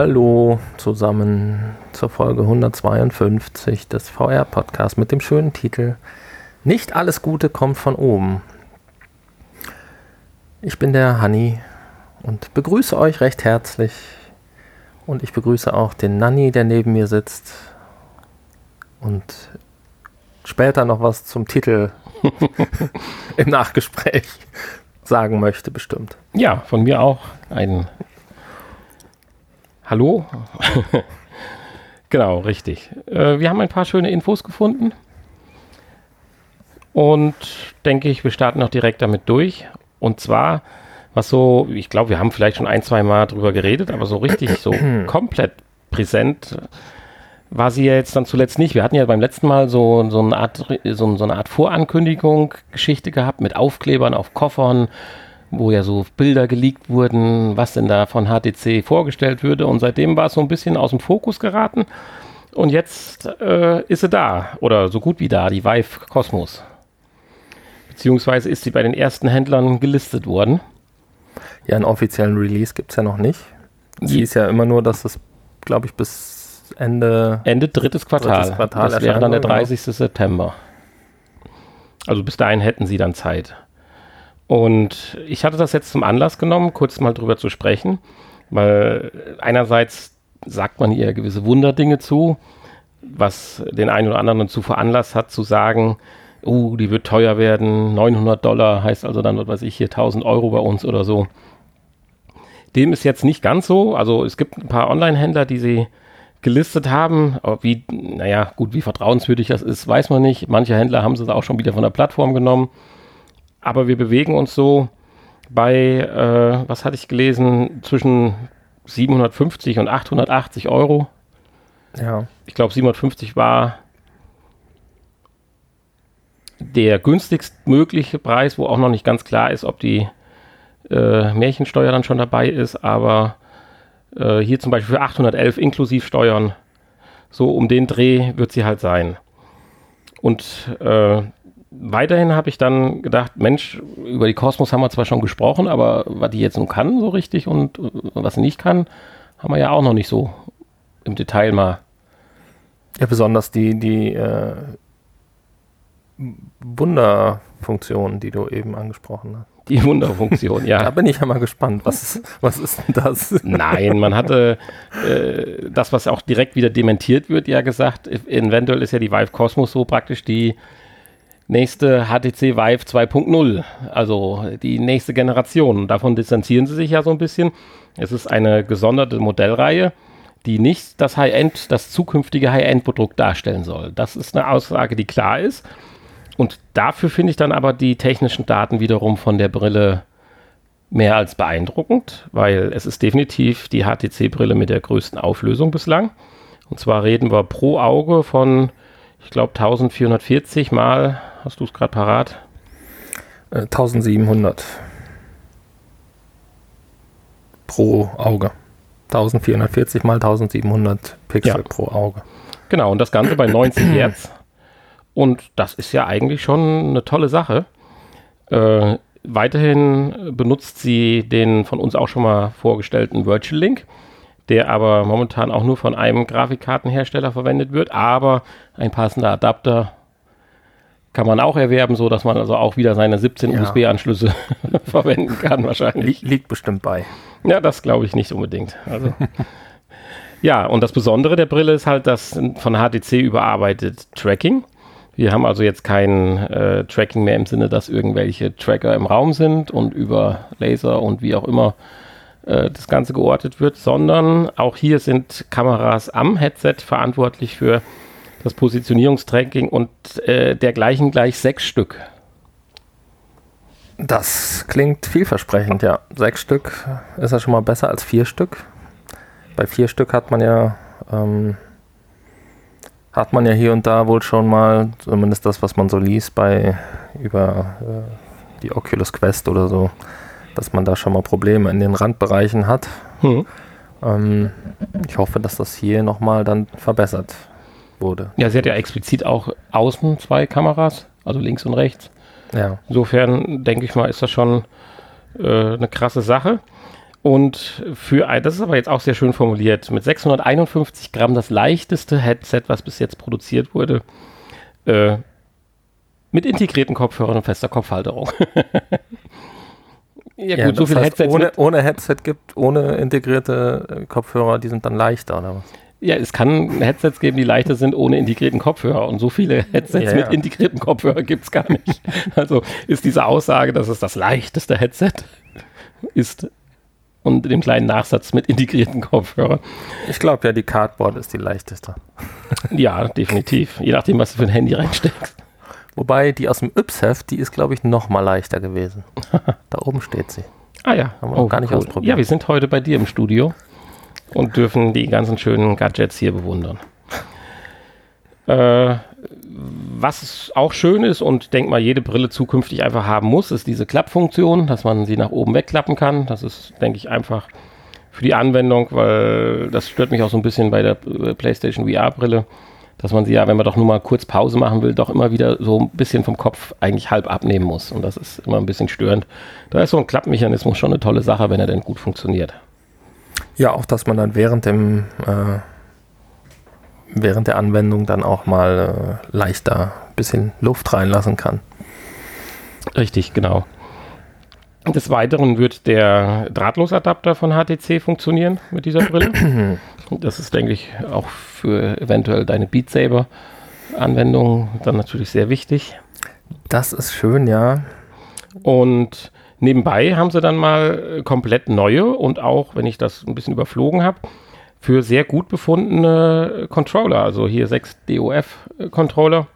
Hallo zusammen zur Folge 152 des VR-Podcasts mit dem schönen Titel Nicht alles Gute kommt von oben. Ich bin der Hanni und begrüße euch recht herzlich. Und ich begrüße auch den Nanni, der neben mir sitzt. Und später noch was zum Titel im Nachgespräch sagen möchte, bestimmt. Ja, von mir auch ein Hallo. genau, richtig. Äh, wir haben ein paar schöne Infos gefunden. Und denke ich, wir starten auch direkt damit durch. Und zwar, was so, ich glaube, wir haben vielleicht schon ein, zwei Mal drüber geredet, aber so richtig, so komplett präsent war sie ja jetzt dann zuletzt nicht. Wir hatten ja beim letzten Mal so, so, eine, Art, so, so eine Art Vorankündigung, Geschichte gehabt mit Aufklebern auf Koffern, wo ja so Bilder geleakt wurden, was denn da von HTC vorgestellt würde. Und seitdem war es so ein bisschen aus dem Fokus geraten. Und jetzt äh, ist sie da oder so gut wie da, die Vive Cosmos. Beziehungsweise ist sie bei den ersten Händlern gelistet worden. Ja, einen offiziellen Release gibt es ja noch nicht. Sie ist ja immer nur, dass es, glaube ich, bis Ende, Ende drittes Quartal. Drittes Quartal das wäre dann der 30. Genau. September. Also bis dahin hätten sie dann Zeit. Und ich hatte das jetzt zum Anlass genommen, kurz mal drüber zu sprechen, weil einerseits sagt man ihr gewisse Wunderdinge zu, was den einen oder anderen dazu veranlasst hat, zu sagen, oh, die wird teuer werden, 900 Dollar heißt also dann, was weiß ich, hier 1000 Euro bei uns oder so. Dem ist jetzt nicht ganz so. Also es gibt ein paar Online-Händler, die sie gelistet haben. Aber wie, naja, gut, wie vertrauenswürdig das ist, weiß man nicht. Manche Händler haben sie auch schon wieder von der Plattform genommen aber wir bewegen uns so bei, äh, was hatte ich gelesen, zwischen 750 und 880 Euro. Ja. Ich glaube, 750 war der günstigst mögliche Preis, wo auch noch nicht ganz klar ist, ob die äh, Märchensteuer dann schon dabei ist, aber äh, hier zum Beispiel für 811 inklusiv Steuern, so um den Dreh wird sie halt sein. Und äh, weiterhin habe ich dann gedacht, Mensch, über die Kosmos haben wir zwar schon gesprochen, aber was die jetzt nun kann so richtig und was sie nicht kann, haben wir ja auch noch nicht so im Detail mal. Ja, besonders die, die äh, Wunderfunktion, die du eben angesprochen hast. Die Wunderfunktion, ja. da bin ich ja mal gespannt. Was, was ist denn das? Nein, man hatte äh, das, was auch direkt wieder dementiert wird, ja gesagt. Eventuell ist ja die Vive Cosmos so praktisch die nächste HTC Vive 2.0, also die nächste Generation. Davon distanzieren sie sich ja so ein bisschen. Es ist eine gesonderte Modellreihe, die nicht das High-End, das zukünftige High-End-Produkt darstellen soll. Das ist eine Aussage, die klar ist. Und dafür finde ich dann aber die technischen Daten wiederum von der Brille mehr als beeindruckend, weil es ist definitiv die HTC-Brille mit der größten Auflösung bislang. Und zwar reden wir pro Auge von, ich glaube, 1440 mal Hast du es gerade parat? 1700 äh, pro Auge. 1440 mal 1700 Pixel ja. pro Auge. Genau, und das Ganze bei 90 Hertz. Und das ist ja eigentlich schon eine tolle Sache. Äh, weiterhin benutzt sie den von uns auch schon mal vorgestellten Virtual Link, der aber momentan auch nur von einem Grafikkartenhersteller verwendet wird, aber ein passender Adapter kann man auch erwerben, so dass man also auch wieder seine 17 ja. USB-Anschlüsse verwenden kann wahrscheinlich. Liegt bestimmt bei. Ja, das glaube ich nicht unbedingt. Also ja, und das Besondere der Brille ist halt das von HTC überarbeitet Tracking. Wir haben also jetzt kein äh, Tracking mehr im Sinne, dass irgendwelche Tracker im Raum sind und über Laser und wie auch immer äh, das Ganze geortet wird, sondern auch hier sind Kameras am Headset verantwortlich für das Positionierungstracking und äh, dergleichen gleich sechs Stück. Das klingt vielversprechend, ja. Sechs Stück ist ja schon mal besser als vier Stück. Bei vier Stück hat man ja ähm, hat man ja hier und da wohl schon mal, zumindest das, was man so liest bei über äh, die Oculus Quest oder so, dass man da schon mal Probleme in den Randbereichen hat. Hm. Ähm, ich hoffe, dass das hier nochmal dann verbessert wurde. Ja, sie hat ja explizit auch außen zwei Kameras, also links und rechts. Ja. Insofern denke ich mal, ist das schon äh, eine krasse Sache. Und für ein, das ist aber jetzt auch sehr schön formuliert, mit 651 Gramm das leichteste Headset, was bis jetzt produziert wurde, äh, mit integrierten Kopfhörern und fester Kopfhalterung. ja, ja, gut, so viele Headsets. Ohne, ohne Headset gibt, ohne integrierte Kopfhörer, die sind dann leichter, oder was? Ja, es kann Headsets geben, die leichter sind ohne integrierten Kopfhörer. Und so viele Headsets ja, ja. mit integrierten Kopfhörern gibt es gar nicht. Also ist diese Aussage, dass es das leichteste Headset ist und dem kleinen Nachsatz mit integrierten Kopfhörern. Ich glaube ja, die Cardboard ist die leichteste. ja, definitiv. Je nachdem, was du für ein Handy reinsteckst. Wobei die aus dem Yps-Heft, die ist, glaube ich, noch mal leichter gewesen. da oben steht sie. Ah ja. Haben wir oh, gar nicht cool. ausprobiert. Ja, wir sind heute bei dir im Studio und dürfen die ganzen schönen Gadgets hier bewundern. Äh, was auch schön ist und denk mal, jede Brille zukünftig einfach haben muss, ist diese Klappfunktion, dass man sie nach oben wegklappen kann. Das ist, denke ich, einfach für die Anwendung, weil das stört mich auch so ein bisschen bei der äh, PlayStation VR-Brille, dass man sie ja, wenn man doch nur mal kurz Pause machen will, doch immer wieder so ein bisschen vom Kopf eigentlich halb abnehmen muss. Und das ist immer ein bisschen störend. Da ist so ein Klappmechanismus schon eine tolle Sache, wenn er denn gut funktioniert. Ja, auch dass man dann während dem äh, während der Anwendung dann auch mal äh, leichter ein bisschen Luft reinlassen kann. Richtig, genau. Des Weiteren wird der Drahtlosadapter von HTC funktionieren mit dieser Brille. Das ist, denke ich, auch für eventuell deine Beat Saber Anwendung dann natürlich sehr wichtig. Das ist schön, ja. Und Nebenbei haben sie dann mal äh, komplett neue und auch, wenn ich das ein bisschen überflogen habe, für sehr gut befundene Controller, also hier 6 DOF-Controller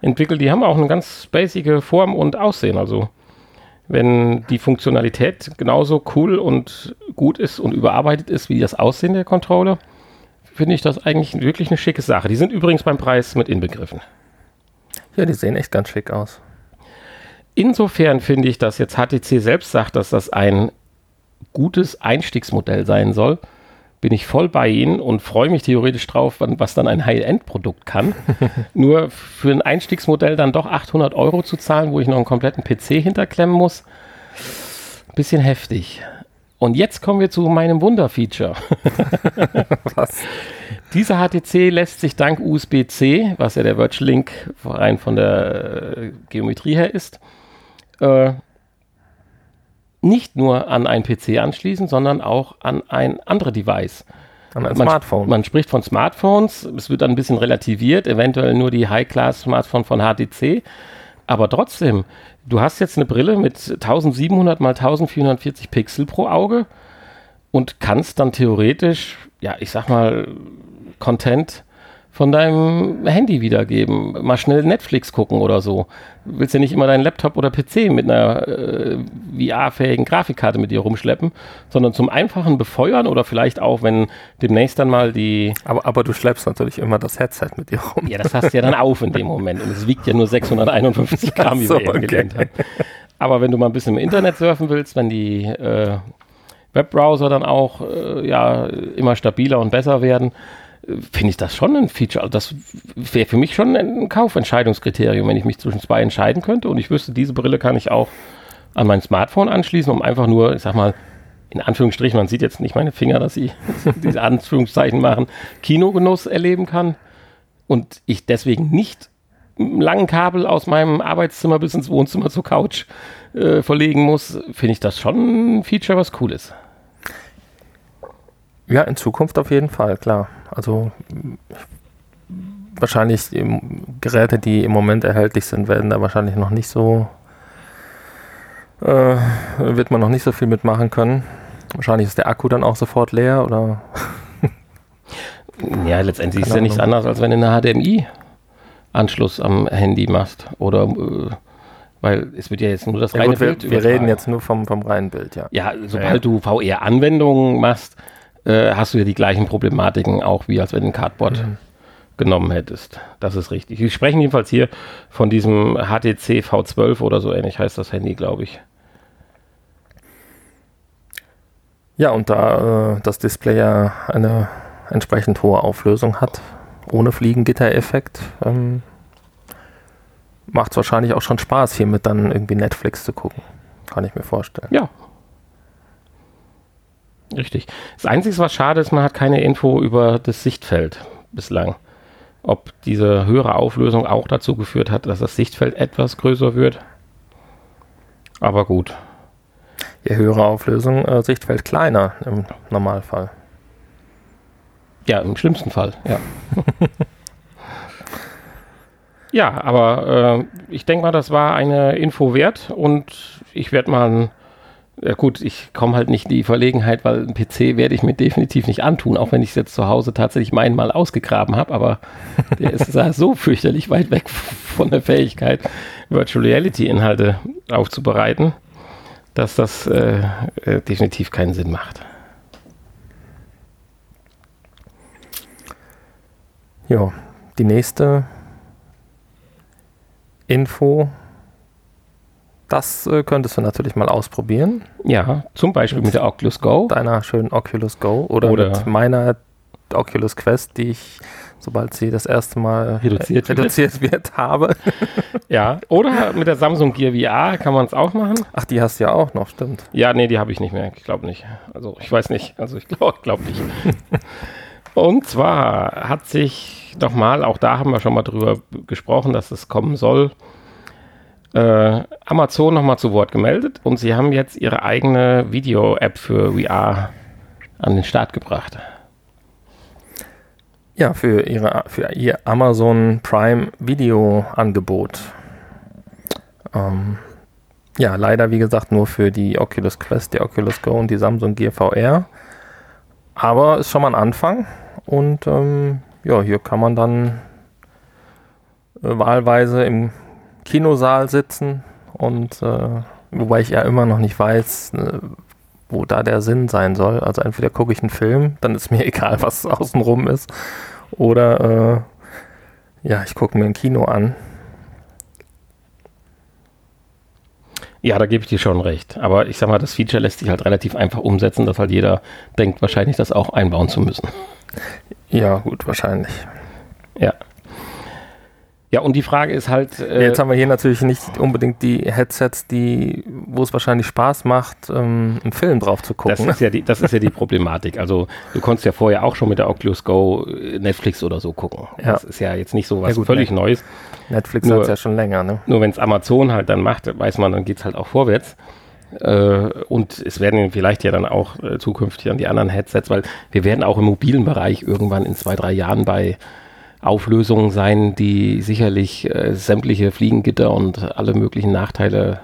entwickelt. Die haben auch eine ganz basice Form und Aussehen. Also wenn die Funktionalität genauso cool und gut ist und überarbeitet ist wie das Aussehen der Controller, finde ich das eigentlich wirklich eine schicke Sache. Die sind übrigens beim Preis mit inbegriffen. Ja, die sehen echt ganz schick aus. Insofern finde ich, dass jetzt HTC selbst sagt, dass das ein gutes Einstiegsmodell sein soll, bin ich voll bei Ihnen und freue mich theoretisch drauf, was dann ein High-End-Produkt kann. Nur für ein Einstiegsmodell dann doch 800 Euro zu zahlen, wo ich noch einen kompletten PC hinterklemmen muss, ein bisschen heftig. Und jetzt kommen wir zu meinem Wunderfeature. was? Dieser HTC lässt sich dank USB-C, was ja der Virtual Link rein von der äh, Geometrie her ist, äh, nicht nur an ein PC anschließen, sondern auch an ein anderes Device. An ein man, Smartphone. Man spricht von Smartphones, es wird dann ein bisschen relativiert, eventuell nur die High-Class-Smartphone von HTC. Aber trotzdem, du hast jetzt eine Brille mit 1700 mal 1440 Pixel pro Auge und kannst dann theoretisch, ja, ich sag mal, Content von deinem Handy wiedergeben. Mal schnell Netflix gucken oder so. Du willst ja nicht immer deinen Laptop oder PC mit einer äh, VR-fähigen Grafikkarte mit dir rumschleppen, sondern zum einfachen Befeuern oder vielleicht auch, wenn demnächst dann mal die. Aber, aber du schleppst natürlich immer das Headset mit dir rum. Ja, das hast du ja dann auf in dem Moment. Und es wiegt ja nur 651 Gramm, wie so, wir eben okay. gelernt haben. Aber wenn du mal ein bisschen im Internet surfen willst, wenn die äh, Webbrowser dann auch äh, ja, immer stabiler und besser werden, finde ich das schon ein Feature. Also das wäre für mich schon ein Kaufentscheidungskriterium, wenn ich mich zwischen zwei entscheiden könnte und ich wüsste, diese Brille kann ich auch an mein Smartphone anschließen, um einfach nur, ich sag mal, in Anführungsstrichen, man sieht jetzt nicht meine Finger, dass sie diese Anführungszeichen machen, Kinogenuss erleben kann und ich deswegen nicht einen langen Kabel aus meinem Arbeitszimmer bis ins Wohnzimmer zur Couch äh, verlegen muss, finde ich das schon ein Feature, was cool ist. Ja, in Zukunft auf jeden Fall, klar. Also wahrscheinlich Geräte, die im Moment erhältlich sind, werden da wahrscheinlich noch nicht so, äh, wird man noch nicht so viel mitmachen können. Wahrscheinlich ist der Akku dann auch sofort leer oder. ja, letztendlich ist es ja nichts anderes, als wenn du eine HDMI-Anschluss am Handy machst. Oder äh, weil es wird ja jetzt nur das reine ja, gut, Bild. Wir, wir reden jetzt nur vom, vom reinen Bild, ja. Ja, sobald ja, ja. du VR-Anwendungen machst, äh, hast du ja die gleichen Problematiken auch, wie als wenn du ein Cardboard mhm. genommen hättest. Das ist richtig. Wir sprechen jedenfalls hier von diesem HTC V12 oder so ähnlich heißt das Handy, glaube ich. Ja, und da äh, das Display ja eine entsprechend hohe Auflösung hat, ohne Fliegengitter-Effekt, ähm, macht es wahrscheinlich auch schon Spaß, hiermit dann irgendwie Netflix zu gucken. Kann ich mir vorstellen. Ja, Richtig. Das Einzige, was schade ist, man hat keine Info über das Sichtfeld bislang. Ob diese höhere Auflösung auch dazu geführt hat, dass das Sichtfeld etwas größer wird. Aber gut. Je höhere Auflösung, äh, Sichtfeld kleiner im Normalfall. Ja, im schlimmsten Fall, ja. ja, aber äh, ich denke mal, das war eine Info wert und ich werde mal ja gut, ich komme halt nicht in die Verlegenheit, weil ein PC werde ich mir definitiv nicht antun, auch wenn ich jetzt zu Hause tatsächlich meinen mal ausgegraben habe, aber der ist so fürchterlich weit weg von der Fähigkeit, Virtual Reality Inhalte aufzubereiten, dass das äh, äh, definitiv keinen Sinn macht. Ja, die nächste Info das äh, könntest du natürlich mal ausprobieren. Ja, zum Beispiel mit, mit der Oculus Go. Deiner schönen Oculus Go oder, oder mit meiner Oculus Quest, die ich, sobald sie das erste Mal reduziert, äh, reduziert wird, habe. ja, oder mit der Samsung Gear VR kann man es auch machen. Ach, die hast du ja auch noch, stimmt. Ja, nee, die habe ich nicht mehr. Ich glaube nicht. Also, ich weiß nicht. Also, ich glaube glaub nicht. Und zwar hat sich doch mal, auch da haben wir schon mal drüber gesprochen, dass es kommen soll, äh, Amazon nochmal zu Wort gemeldet und sie haben jetzt ihre eigene Video-App für VR an den Start gebracht. Ja, für, ihre, für ihr Amazon Prime Video-Angebot. Ähm, ja, leider wie gesagt nur für die Oculus Quest, die Oculus Go und die Samsung Gear VR. Aber ist schon mal ein Anfang und ähm, ja, hier kann man dann äh, wahlweise im Kinosaal sitzen und äh, wobei ich ja immer noch nicht weiß, äh, wo da der Sinn sein soll. Also entweder gucke ich einen Film, dann ist mir egal, was außenrum ist, oder äh, ja, ich gucke mir ein Kino an. Ja, da gebe ich dir schon recht. Aber ich sag mal, das Feature lässt sich halt relativ einfach umsetzen, dass halt jeder denkt, wahrscheinlich das auch einbauen zu müssen. Ja, gut, wahrscheinlich. Ja. Ja, und die Frage ist halt. Äh Jetzt haben wir hier natürlich nicht unbedingt die Headsets, die, wo es wahrscheinlich Spaß macht, ähm, einen Film drauf zu gucken. Das ist, ja die, das ist ja die Problematik. Also du konntest ja vorher auch schon mit der Oculus Go äh, Netflix oder so gucken. Ja. Das ist ja jetzt nicht so was ja, gut, völlig ne. Neues. Netflix hat es ja schon länger, ne? Nur wenn es Amazon halt dann macht, weiß man, dann geht es halt auch vorwärts. Äh, und es werden vielleicht ja dann auch äh, zukünftig dann die anderen Headsets, weil wir werden auch im mobilen Bereich irgendwann in zwei, drei Jahren bei Auflösungen sein, die sicherlich äh, sämtliche Fliegengitter und alle möglichen Nachteile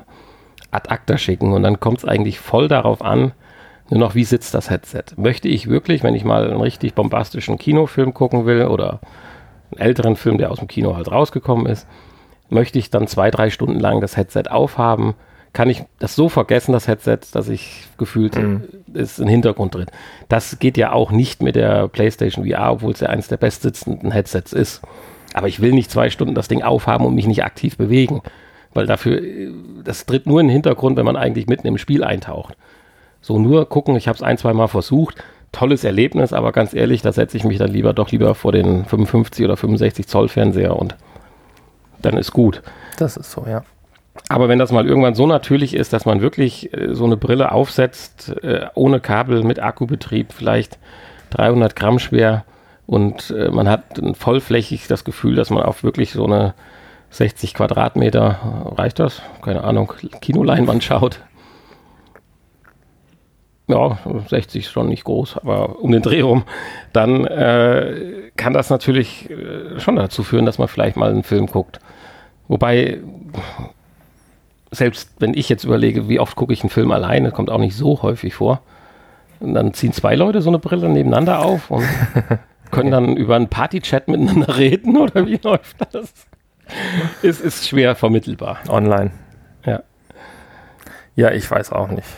ad acta schicken. Und dann kommt es eigentlich voll darauf an, nur noch, wie sitzt das Headset? Möchte ich wirklich, wenn ich mal einen richtig bombastischen Kinofilm gucken will oder einen älteren Film, der aus dem Kino halt rausgekommen ist, möchte ich dann zwei, drei Stunden lang das Headset aufhaben, kann ich das so vergessen, das Headset, dass ich gefühlt mhm. ist ein Hintergrund drin. Das geht ja auch nicht mit der PlayStation VR, obwohl es ja eines der bestsitzenden Headsets ist. Aber ich will nicht zwei Stunden das Ding aufhaben und mich nicht aktiv bewegen, weil dafür, das tritt nur in den Hintergrund, wenn man eigentlich mitten im Spiel eintaucht. So nur gucken, ich habe es ein, zwei Mal versucht, tolles Erlebnis, aber ganz ehrlich, da setze ich mich dann lieber doch lieber vor den 55 oder 65 Zoll Fernseher und dann ist gut. Das ist so, ja. Aber wenn das mal irgendwann so natürlich ist, dass man wirklich äh, so eine Brille aufsetzt, äh, ohne Kabel, mit Akkubetrieb, vielleicht 300 Gramm schwer und äh, man hat vollflächig das Gefühl, dass man auf wirklich so eine 60 Quadratmeter, reicht das? Keine Ahnung, Kinoleinwand schaut. Ja, 60 ist schon nicht groß, aber um den Dreh rum, dann äh, kann das natürlich äh, schon dazu führen, dass man vielleicht mal einen Film guckt. Wobei selbst wenn ich jetzt überlege, wie oft gucke ich einen Film alleine, kommt auch nicht so häufig vor. Und dann ziehen zwei Leute so eine Brille nebeneinander auf und können dann über einen Party-Chat miteinander reden oder wie läuft das? Es ist schwer vermittelbar. Online. Ja. Ja, ich weiß auch nicht.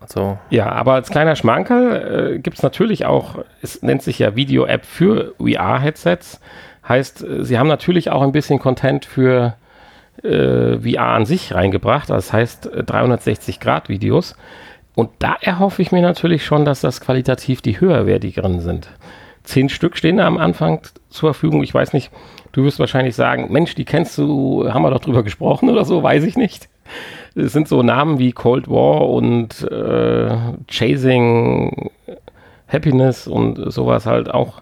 Also ja, aber als kleiner Schmankerl äh, gibt es natürlich auch, es nennt sich ja Video-App für VR-Headsets. Heißt, äh, sie haben natürlich auch ein bisschen Content für äh, VR an sich reingebracht. Das heißt 360-Grad-Videos. Äh, Und da erhoffe ich mir natürlich schon, dass das qualitativ die höherwertigeren sind. Zehn Stück stehen da am Anfang zur Verfügung. Ich weiß nicht, du wirst wahrscheinlich sagen, Mensch, die kennst du, haben wir doch drüber gesprochen oder so, weiß ich nicht. Es sind so Namen wie Cold War und äh, Chasing Happiness und sowas halt auch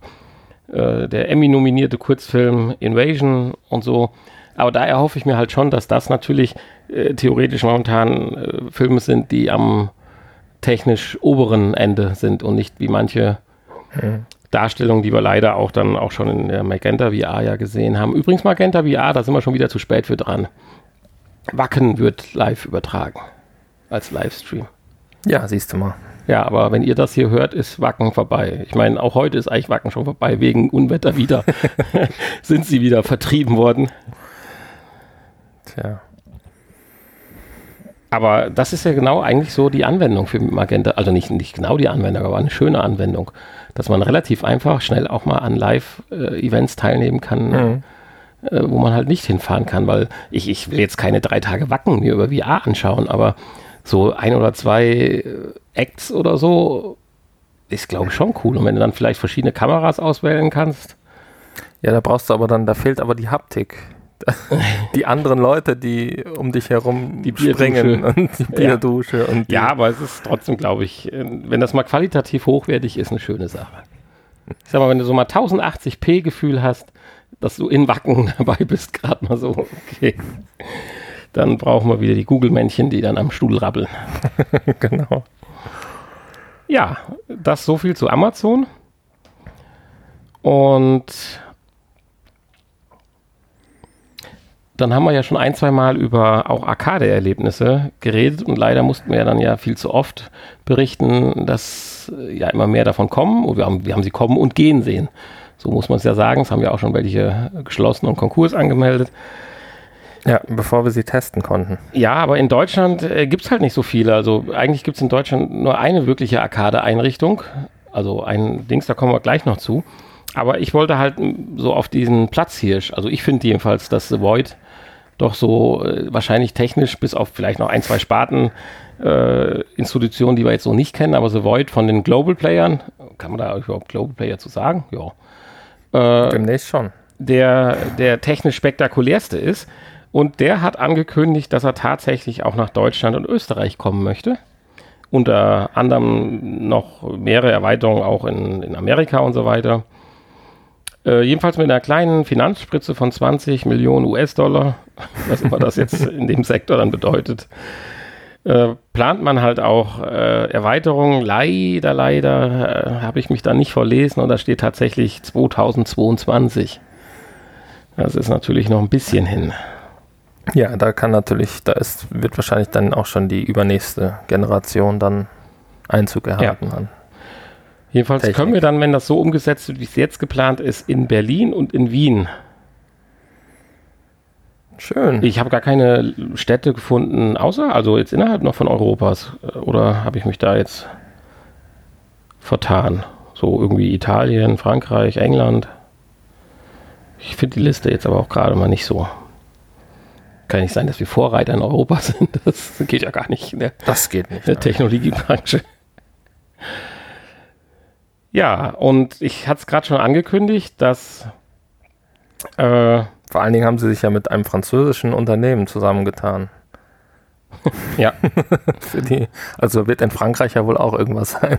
äh, der Emmy-nominierte Kurzfilm Invasion und so. Aber da erhoffe ich mir halt schon, dass das natürlich äh, theoretisch momentan äh, Filme sind, die am technisch oberen Ende sind und nicht wie manche mhm. Darstellungen, die wir leider auch dann auch schon in der Magenta VR ja gesehen haben. Übrigens Magenta VR, da sind wir schon wieder zu spät für dran. Wacken wird live übertragen als Livestream. Ja, siehst du mal. Ja, aber wenn ihr das hier hört, ist Wacken vorbei. Ich meine, auch heute ist eigentlich Wacken schon vorbei. Wegen Unwetter wieder sind sie wieder vertrieben worden. Tja. Aber das ist ja genau eigentlich so die Anwendung für Magenta. Also nicht, nicht genau die Anwendung, aber eine schöne Anwendung. Dass man relativ einfach schnell auch mal an Live-Events teilnehmen kann. Mhm. Äh, wo man halt nicht hinfahren kann, weil ich, ich will jetzt keine drei Tage Wacken mir über VR anschauen, aber so ein oder zwei äh, Acts oder so ist, glaube ich, schon cool. Und wenn du dann vielleicht verschiedene Kameras auswählen kannst. Ja, da brauchst du aber dann, da fehlt aber die Haptik. die anderen Leute, die um dich herum die springen und die Bierdusche. Ja. Und die ja, aber es ist trotzdem, glaube ich, äh, wenn das mal qualitativ hochwertig ist, eine schöne Sache. Ich sag mal, wenn du so mal 1080p Gefühl hast, dass du in Wacken dabei bist, gerade mal so, okay dann brauchen wir wieder die Google-Männchen, die dann am Stuhl rabbeln. genau. Ja, das so viel zu Amazon. Und dann haben wir ja schon ein, zwei Mal über auch Arcade-Erlebnisse geredet und leider mussten wir ja dann ja viel zu oft berichten, dass ja immer mehr davon kommen und wir haben, wir haben sie kommen und gehen sehen. So muss man es ja sagen. Es haben ja auch schon welche geschlossen und Konkurs angemeldet. Ja, bevor wir sie testen konnten. Ja, aber in Deutschland äh, gibt es halt nicht so viele. Also eigentlich gibt es in Deutschland nur eine wirkliche Arcade-Einrichtung. Also ein Dings, da kommen wir gleich noch zu. Aber ich wollte halt so auf diesen Platzhirsch, also ich finde jedenfalls, dass The Void doch so äh, wahrscheinlich technisch bis auf vielleicht noch ein, zwei Sparten äh, Institutionen, die wir jetzt so nicht kennen, aber The Void von den Global Playern, kann man da überhaupt Global Player zu sagen? Ja. Äh, Demnächst schon. Der, der technisch spektakulärste ist. Und der hat angekündigt, dass er tatsächlich auch nach Deutschland und Österreich kommen möchte. Unter anderem noch mehrere Erweiterungen auch in, in Amerika und so weiter. Äh, jedenfalls mit einer kleinen Finanzspritze von 20 Millionen US-Dollar, was immer das jetzt in dem Sektor dann bedeutet, äh, plant man halt auch äh, Erweiterungen. Leider, leider äh, habe ich mich da nicht verlesen und da steht tatsächlich 2022. Das ist natürlich noch ein bisschen hin. Ja, da kann natürlich, da ist, wird wahrscheinlich dann auch schon die übernächste Generation dann Einzug erhalten. Ja. Jedenfalls Technik. können wir dann, wenn das so umgesetzt wird, wie es jetzt geplant ist, in Berlin und in Wien. Schön. Ich habe gar keine Städte gefunden, außer, also jetzt innerhalb noch von Europas. Oder habe ich mich da jetzt vertan? So irgendwie Italien, Frankreich, England. Ich finde die Liste jetzt aber auch gerade mal nicht so. Kann nicht sein, dass wir Vorreiter in Europa sind. Das geht ja gar nicht. Ne? Das geht nicht. In der Technologiebranche. Ja, und ich hatte es gerade schon angekündigt, dass. Äh, Vor allen Dingen haben sie sich ja mit einem französischen Unternehmen zusammengetan. ja. die, also wird in Frankreich ja wohl auch irgendwas sein.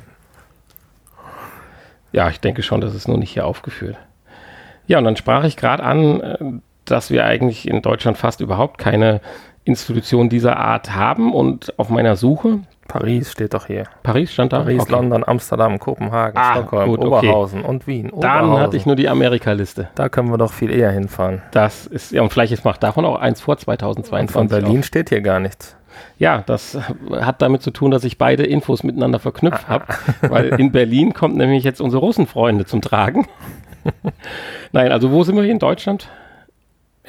Ja, ich denke schon, das ist nur nicht hier aufgeführt. Ja, und dann sprach ich gerade an, äh, dass wir eigentlich in Deutschland fast überhaupt keine Institution dieser Art haben und auf meiner Suche. Paris steht doch hier. Paris stand da? Paris, okay. London, Amsterdam, Kopenhagen, ah, Stockholm, gut, Oberhausen und Wien. Dann hatte ich nur die Amerika-Liste. Da können wir doch viel eher hinfahren. Das ist, ja, und vielleicht macht davon auch eins vor 2022. Und von Berlin auf. steht hier gar nichts. Ja, das hat damit zu tun, dass ich beide Infos miteinander verknüpft habe, weil in Berlin kommt nämlich jetzt unsere Russenfreunde zum Tragen. Nein, also wo sind wir hier in Deutschland?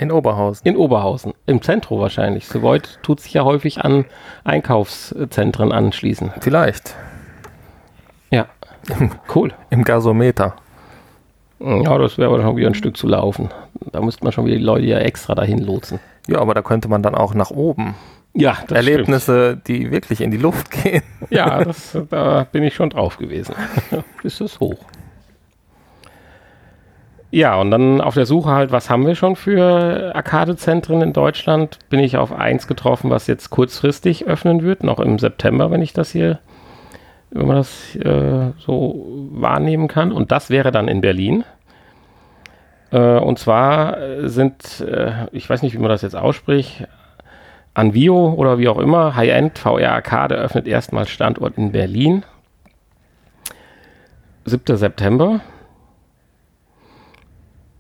In Oberhausen. In Oberhausen. Im Zentrum wahrscheinlich. Soweit tut sich ja häufig an Einkaufszentren anschließen. Vielleicht. Ja. cool. Im Gasometer. Ja, das wäre aber schon wieder ein Stück zu laufen. Da müsste man schon wieder die Leute ja extra dahin lotsen. Ja, aber da könnte man dann auch nach oben. Ja, das Erlebnisse, stimmt. die wirklich in die Luft gehen. Ja, das, da bin ich schon drauf gewesen. Ist es hoch. Ja, und dann auf der Suche halt, was haben wir schon für Arcade-Zentren in Deutschland, bin ich auf eins getroffen, was jetzt kurzfristig öffnen wird, noch im September, wenn ich das hier wenn man das äh, so wahrnehmen kann. Und das wäre dann in Berlin. Äh, und zwar sind, äh, ich weiß nicht, wie man das jetzt ausspricht, Anvio oder wie auch immer, High-End VR Arcade eröffnet erstmals Standort in Berlin. 7. September.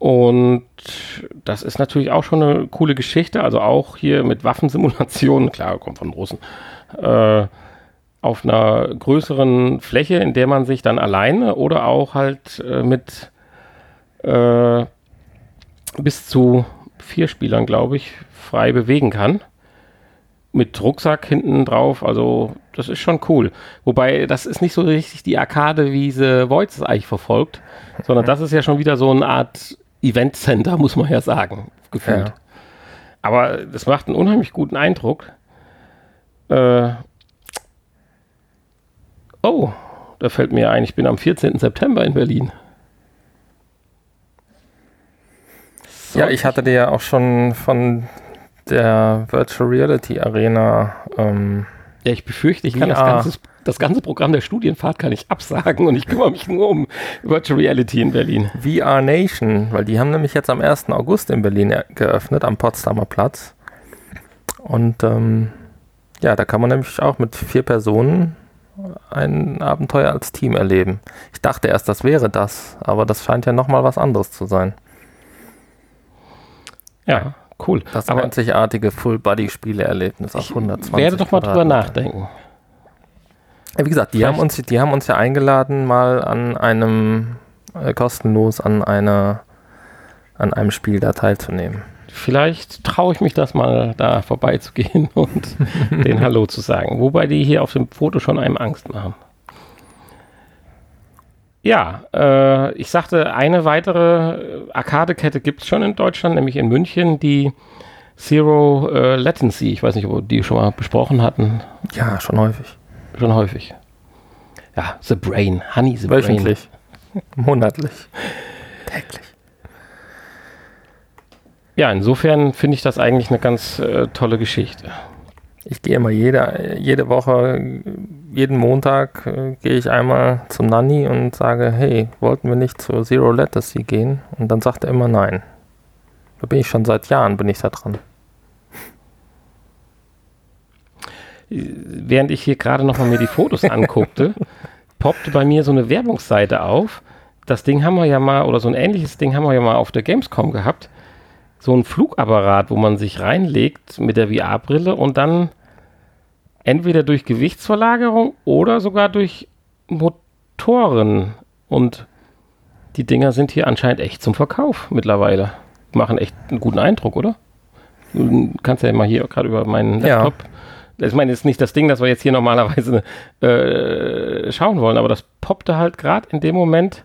Und das ist natürlich auch schon eine coole Geschichte. Also auch hier mit Waffensimulationen, klar, kommt von Russen, äh, auf einer größeren Fläche, in der man sich dann alleine oder auch halt äh, mit äh, bis zu vier Spielern, glaube ich, frei bewegen kann. Mit Rucksack hinten drauf, also das ist schon cool. Wobei, das ist nicht so richtig die Arkade, wie sie Voids eigentlich verfolgt, sondern das ist ja schon wieder so eine Art Event Center, muss man ja sagen, gefühlt. Ja. Aber das macht einen unheimlich guten Eindruck. Äh oh, da fällt mir ein, ich bin am 14. September in Berlin. So. Ja, ich hatte dir ja auch schon von der Virtual Reality Arena. Ähm, ja, ich befürchte, ich kann das ganze, das ganze Programm der Studienfahrt kann ich absagen und ich kümmere mich nur um Virtual Reality in Berlin. VR Nation, weil die haben nämlich jetzt am 1. August in Berlin geöffnet, am Potsdamer Platz. Und ähm, ja, da kann man nämlich auch mit vier Personen ein Abenteuer als Team erleben. Ich dachte erst, das wäre das, aber das scheint ja nochmal was anderes zu sein. Ja, cool. Das Aber einzigartige Full-Body-Spieleerlebnis auf 120. werde doch mal drüber nachdenken. Wie gesagt, die haben, uns, die haben uns ja eingeladen, mal an einem, äh, kostenlos an einer, an einem Spiel da teilzunehmen. Vielleicht traue ich mich das mal, da vorbeizugehen und den Hallo zu sagen. Wobei die hier auf dem Foto schon einem Angst machen. Ja, äh, ich sagte, eine weitere Arcade-Kette gibt es schon in Deutschland, nämlich in München, die Zero äh, Latency. Ich weiß nicht, ob wir die schon mal besprochen hatten. Ja, schon häufig. Schon häufig. Ja, The Brain, Honey the Wöchentlich. Brain. Monatlich. Täglich. Ja, insofern finde ich das eigentlich eine ganz äh, tolle Geschichte. Ich gehe immer jede, jede Woche, jeden Montag äh, gehe ich einmal zum Nanny und sage, hey, wollten wir nicht zur Zero Latency gehen? Und dann sagt er immer nein. Da bin ich schon seit Jahren, bin ich da dran. Während ich hier gerade nochmal mir die Fotos anguckte, poppte bei mir so eine Werbungsseite auf. Das Ding haben wir ja mal, oder so ein ähnliches Ding haben wir ja mal auf der Gamescom gehabt so ein Flugapparat, wo man sich reinlegt mit der VR-Brille und dann entweder durch Gewichtsverlagerung oder sogar durch Motoren. Und die Dinger sind hier anscheinend echt zum Verkauf mittlerweile. Machen echt einen guten Eindruck, oder? Du kannst ja mal hier gerade über meinen Laptop. Ja. Ich meine, es ist nicht das Ding, das wir jetzt hier normalerweise äh, schauen wollen, aber das poppte halt gerade in dem Moment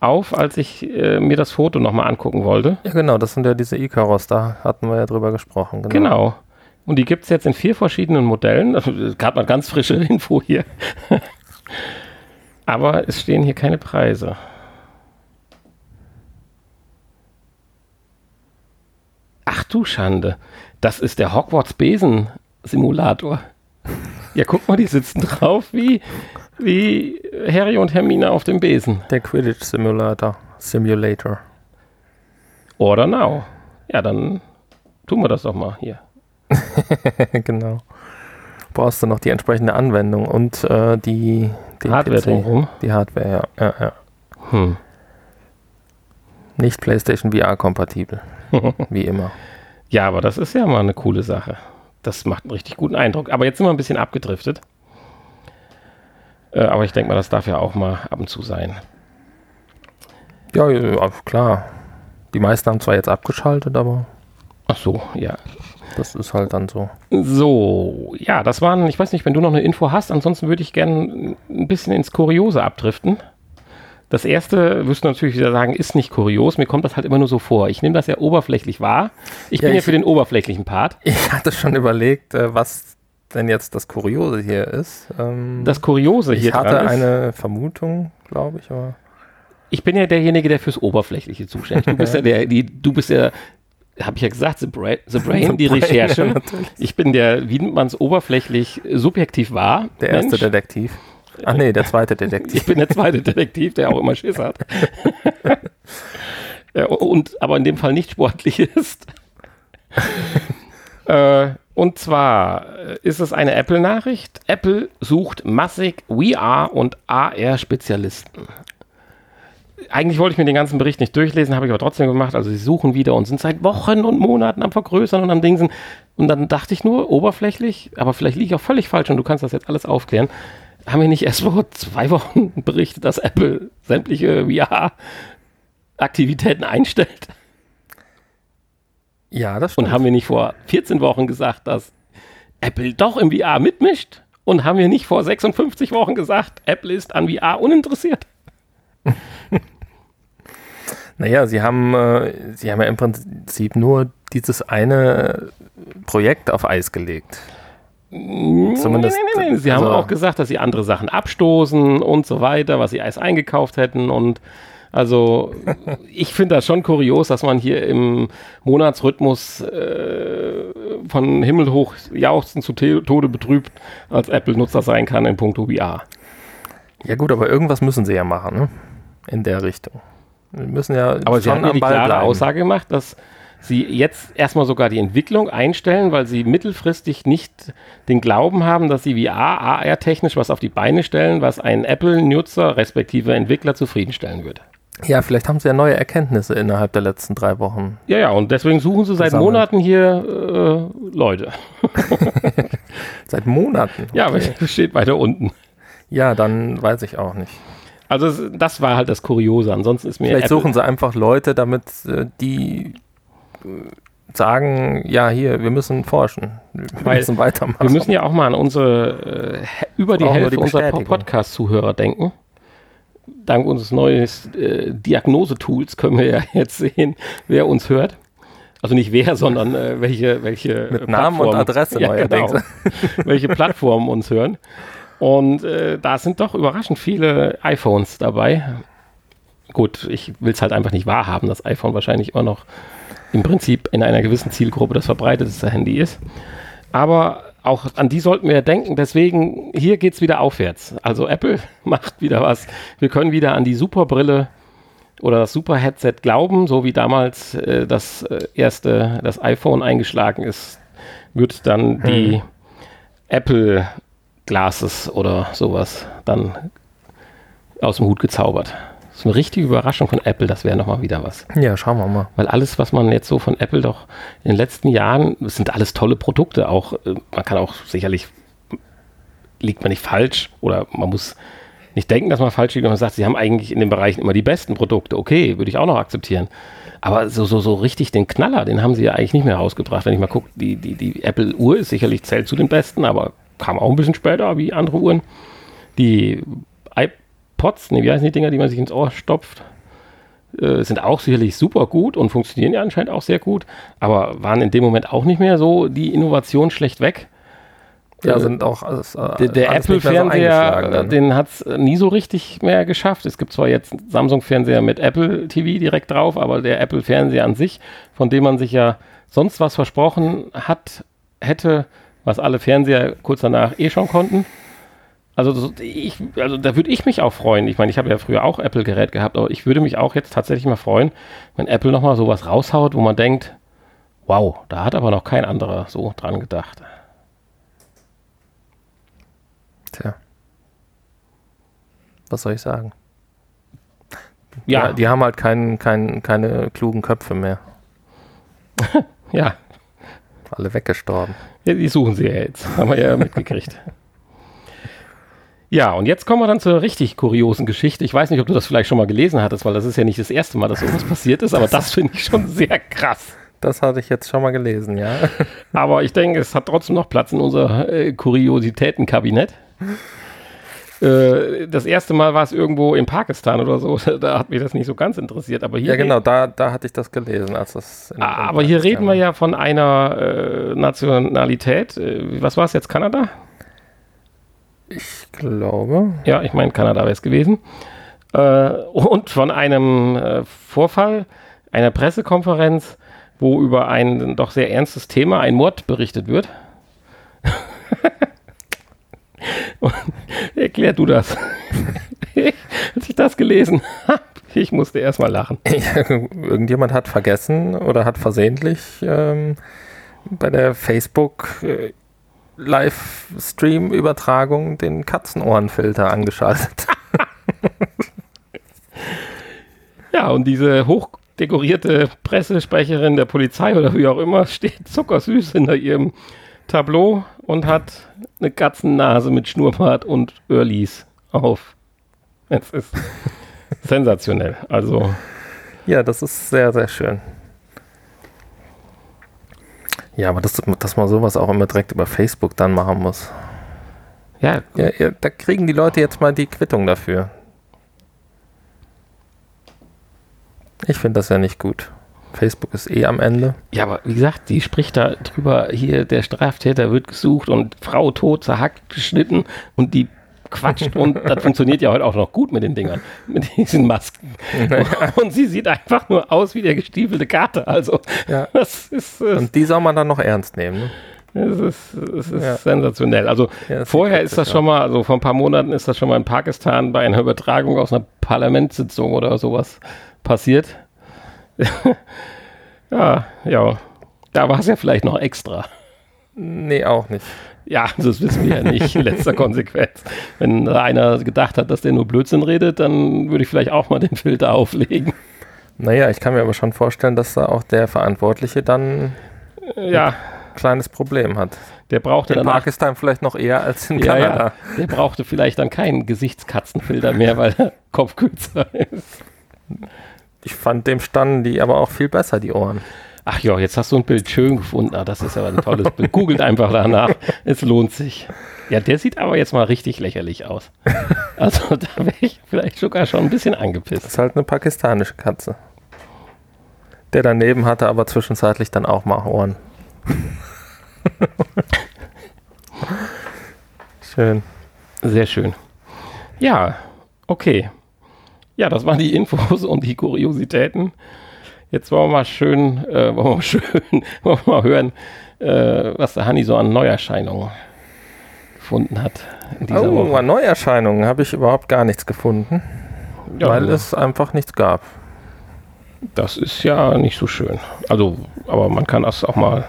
auf, als ich äh, mir das Foto nochmal angucken wollte. Ja, genau, das sind ja diese Icaros, da hatten wir ja drüber gesprochen. Genau. genau. Und die gibt es jetzt in vier verschiedenen Modellen. Das gab mal ganz frische Info hier. Aber es stehen hier keine Preise. Ach du Schande. Das ist der Hogwarts Besen Simulator. Ja, guck mal, die sitzen drauf wie wie Harry und Hermine auf dem Besen. Der Quidditch Simulator. Simulator. Oder now. Ja, dann tun wir das doch mal hier. genau. Brauchst du noch die entsprechende Anwendung und äh, die, die Hardware drumherum? Die Hardware, ja. ja, ja. Hm. Nicht PlayStation VR kompatibel. wie immer. Ja, aber das ist ja mal eine coole Sache. Das macht einen richtig guten Eindruck. Aber jetzt sind wir ein bisschen abgedriftet. Äh, aber ich denke mal, das darf ja auch mal ab und zu sein. Ja, ja, klar. Die meisten haben zwar jetzt abgeschaltet, aber. Ach so, ja. Das ist halt dann so. So, ja, das waren, ich weiß nicht, wenn du noch eine Info hast, ansonsten würde ich gerne ein bisschen ins Kuriose abdriften. Das erste, wirst du natürlich wieder sagen, ist nicht kurios. Mir kommt das halt immer nur so vor. Ich nehme das ja oberflächlich wahr. Ich ja, bin ich, ja für den oberflächlichen Part. Ich hatte schon überlegt, äh, was denn jetzt das Kuriose hier ist. Ähm, das Kuriose hier Ich hatte eine Vermutung, glaube ich, aber. Ich bin ja derjenige, der fürs Oberflächliche zuständig ist. Du bist ja der, die, du bist ja, habe ich ja gesagt, The, Bra the Brain, die Brain, Recherche. Ja, ich bin der, wie man es oberflächlich subjektiv war. Der erste Mensch. Detektiv. Ach nee, der zweite Detektiv. Ich bin der zweite Detektiv, der auch immer Schiss hat. und aber in dem Fall nicht sportlich ist. äh, und zwar äh, ist es eine Apple-Nachricht. Apple sucht massig VR und AR-Spezialisten. Eigentlich wollte ich mir den ganzen Bericht nicht durchlesen, habe ich aber trotzdem gemacht. Also sie suchen wieder und sind seit Wochen und Monaten am Vergrößern und am Dingsen. Und dann dachte ich nur, oberflächlich, aber vielleicht liege ich auch völlig falsch und du kannst das jetzt alles aufklären. Haben wir nicht erst vor zwei Wochen berichtet, dass Apple sämtliche VR-Aktivitäten einstellt? Ja, das stimmt. Und haben wir nicht vor 14 Wochen gesagt, dass Apple doch im VR mitmischt? Und haben wir nicht vor 56 Wochen gesagt, Apple ist an VR uninteressiert? naja, sie haben, äh, sie haben ja im Prinzip nur dieses eine Projekt auf Eis gelegt. Zumindest, nee, nee, nee, Sie also haben auch gesagt, dass sie andere Sachen abstoßen und so weiter, was sie alles eingekauft hätten und also ich finde das schon kurios, dass man hier im Monatsrhythmus äh, von Himmel hoch jauchzen zu Tode betrübt als Apple-Nutzer sein kann in puncto VR. Ja gut, aber irgendwas müssen sie ja machen, ne? in der Richtung. Wir müssen ja aber sie haben ja die Ball klare bleiben. Aussage gemacht, dass sie jetzt erstmal sogar die Entwicklung einstellen, weil sie mittelfristig nicht den Glauben haben, dass sie VR, AR-technisch was auf die Beine stellen, was einen Apple-Nutzer respektive Entwickler zufriedenstellen würde. Ja, vielleicht haben sie ja neue Erkenntnisse innerhalb der letzten drei Wochen. Ja, ja, und deswegen suchen sie seit Gesammelt. Monaten hier äh, Leute. seit Monaten? Okay. Ja, aber steht weiter unten. Ja, dann weiß ich auch nicht. Also das war halt das Kuriose. Ansonsten ist mir vielleicht Apple suchen sie einfach Leute, damit äh, die äh, sagen, ja, hier, wir müssen forschen, wir Weil müssen weitermachen. Wir müssen ja auch mal an unsere äh, über die Hälfte unserer Podcast-Zuhörer denken dank unseres neuen äh, Diagnosetools können wir ja jetzt sehen, wer uns hört. Also nicht wer, sondern äh, welche, welche Mit Namen und Adresse ja, genau, welche Plattformen uns hören. Und äh, da sind doch überraschend viele iPhones dabei. Gut, ich will es halt einfach nicht wahrhaben, dass iPhone wahrscheinlich immer noch im Prinzip in einer gewissen Zielgruppe das verbreitetste Handy ist. Aber auch an die sollten wir denken. Deswegen, hier geht es wieder aufwärts. Also Apple macht wieder was. Wir können wieder an die Superbrille oder das Super-Headset glauben, so wie damals äh, das äh, erste, das iPhone eingeschlagen ist, wird dann hm. die Apple Glasses oder sowas dann aus dem Hut gezaubert ist eine richtige Überraschung von Apple, das wäre nochmal wieder was. Ja, schauen wir mal. Weil alles, was man jetzt so von Apple doch in den letzten Jahren, das sind alles tolle Produkte. Auch, äh, man kann auch sicherlich, liegt man nicht falsch oder man muss nicht denken, dass man falsch liegt, wenn man sagt, sie haben eigentlich in den Bereichen immer die besten Produkte. Okay, würde ich auch noch akzeptieren. Aber so, so, so richtig den Knaller, den haben sie ja eigentlich nicht mehr rausgebracht. Wenn ich mal gucke, die, die, die Apple-Uhr ist sicherlich zählt zu den besten, aber kam auch ein bisschen später wie andere Uhren. Die Pods, nee, wie heißen die Dinger, die man sich ins Ohr stopft? Äh, sind auch sicherlich super gut und funktionieren ja anscheinend auch sehr gut, aber waren in dem Moment auch nicht mehr so die Innovation schlecht weg. Ja, äh, sind auch alles, äh, Der, der Apple-Fernseher, so den hat es nie so richtig mehr geschafft. Es gibt zwar jetzt Samsung-Fernseher mit Apple TV direkt drauf, aber der Apple-Fernseher an sich, von dem man sich ja sonst was versprochen hat, hätte, was alle Fernseher kurz danach eh schon konnten, also, ich, also da würde ich mich auch freuen. Ich meine, ich habe ja früher auch Apple-Gerät gehabt, aber ich würde mich auch jetzt tatsächlich mal freuen, wenn Apple nochmal sowas raushaut, wo man denkt, wow, da hat aber noch kein anderer so dran gedacht. Tja. Was soll ich sagen? Ja. ja die haben halt kein, kein, keine klugen Köpfe mehr. ja. Alle weggestorben. Ja, die suchen sie ja jetzt. Haben wir ja mitgekriegt. Ja, und jetzt kommen wir dann zur richtig kuriosen Geschichte. Ich weiß nicht, ob du das vielleicht schon mal gelesen hattest, weil das ist ja nicht das erste Mal, dass sowas passiert ist, aber das finde ich schon sehr krass. Das hatte ich jetzt schon mal gelesen, ja. Aber ich denke, es hat trotzdem noch Platz in unser äh, Kuriositätenkabinett. Äh, das erste Mal war es irgendwo in Pakistan oder so. Da hat mich das nicht so ganz interessiert. Aber hier ja, genau, da, da hatte ich das gelesen. Als das in, aber in hier reden wir ja von einer äh, Nationalität. Äh, was war es jetzt, Kanada? Ich glaube. Ja, ich meine, Kanada wäre es gewesen. Äh, und von einem äh, Vorfall, einer Pressekonferenz, wo über ein doch sehr ernstes Thema, ein Mord berichtet wird. Erklär du das. Als ich das gelesen habe, ich musste erstmal lachen. Irgendjemand hat vergessen oder hat versehentlich ähm, bei der Facebook äh, Livestream-Übertragung den Katzenohrenfilter angeschaltet. ja, und diese hochdekorierte Pressesprecherin der Polizei oder wie auch immer steht zuckersüß hinter ihrem Tableau und hat eine Katzennase mit Schnurrbart und Earlies auf. Es ist sensationell. Also. Ja, das ist sehr, sehr schön. Ja, aber das, dass man sowas auch immer direkt über Facebook dann machen muss. Ja, ja, ja da kriegen die Leute jetzt mal die Quittung dafür. Ich finde das ja nicht gut. Facebook ist eh am Ende. Ja, aber wie gesagt, die spricht da drüber, hier der Straftäter wird gesucht und Frau tot, zerhackt, geschnitten und die quatscht und das funktioniert ja heute auch noch gut mit den Dingern, mit diesen Masken. Und sie sieht einfach nur aus wie der gestiefelte Kater. Also ja. das ist. Äh, und die soll man dann noch ernst nehmen. Ne? Es ist, es ist ja. sensationell. Also ja, vorher ist das schon mal, also vor ein paar Monaten ist das schon mal in Pakistan bei einer Übertragung aus einer Parlamentssitzung oder sowas passiert. ja, ja. Da war es ja vielleicht noch extra. Nee, auch nicht. Ja, das wissen wir ja nicht in letzter Konsequenz. Wenn einer gedacht hat, dass der nur Blödsinn redet, dann würde ich vielleicht auch mal den Filter auflegen. Naja, ich kann mir aber schon vorstellen, dass da auch der Verantwortliche dann ja. ein kleines Problem hat. Der brauchte in Pakistan vielleicht noch eher als in ja, Kanada. Ja. Der brauchte vielleicht dann keinen Gesichtskatzenfilter mehr, weil der Kopf kürzer ist. Ich fand dem standen die aber auch viel besser, die Ohren. Ach ja, jetzt hast du ein Bild schön gefunden. Ah, das ist aber ein tolles Bild. Googelt einfach danach. Es lohnt sich. Ja, der sieht aber jetzt mal richtig lächerlich aus. Also da wäre ich vielleicht sogar schon ein bisschen angepisst. Das ist halt eine pakistanische Katze. Der daneben hatte aber zwischenzeitlich dann auch mal Ohren. schön. Sehr schön. Ja, okay. Ja, das waren die Infos und die Kuriositäten. Jetzt wollen wir mal schön, äh, wollen wir mal schön, wollen wir mal hören, äh, was der Hanni so an Neuerscheinungen gefunden hat. In oh, Woche. an Neuerscheinungen habe ich überhaupt gar nichts gefunden, ja, weil ja. es einfach nichts gab. Das ist ja nicht so schön. Also, aber man kann das auch mal.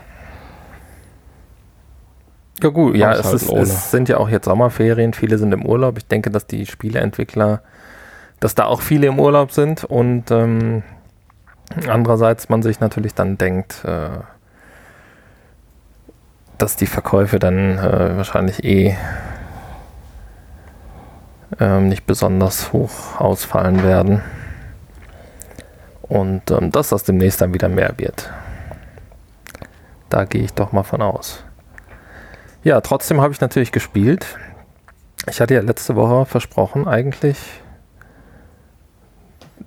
Ja gut, ja, es, ist, es, sind ja auch jetzt Sommerferien, viele sind im Urlaub. Ich denke, dass die Spieleentwickler, dass da auch viele im Urlaub sind und ähm, Andererseits man sich natürlich dann denkt, äh, dass die Verkäufe dann äh, wahrscheinlich eh ähm, nicht besonders hoch ausfallen werden. Und ähm, dass das demnächst dann wieder mehr wird. Da gehe ich doch mal von aus. Ja, trotzdem habe ich natürlich gespielt. Ich hatte ja letzte Woche versprochen, eigentlich.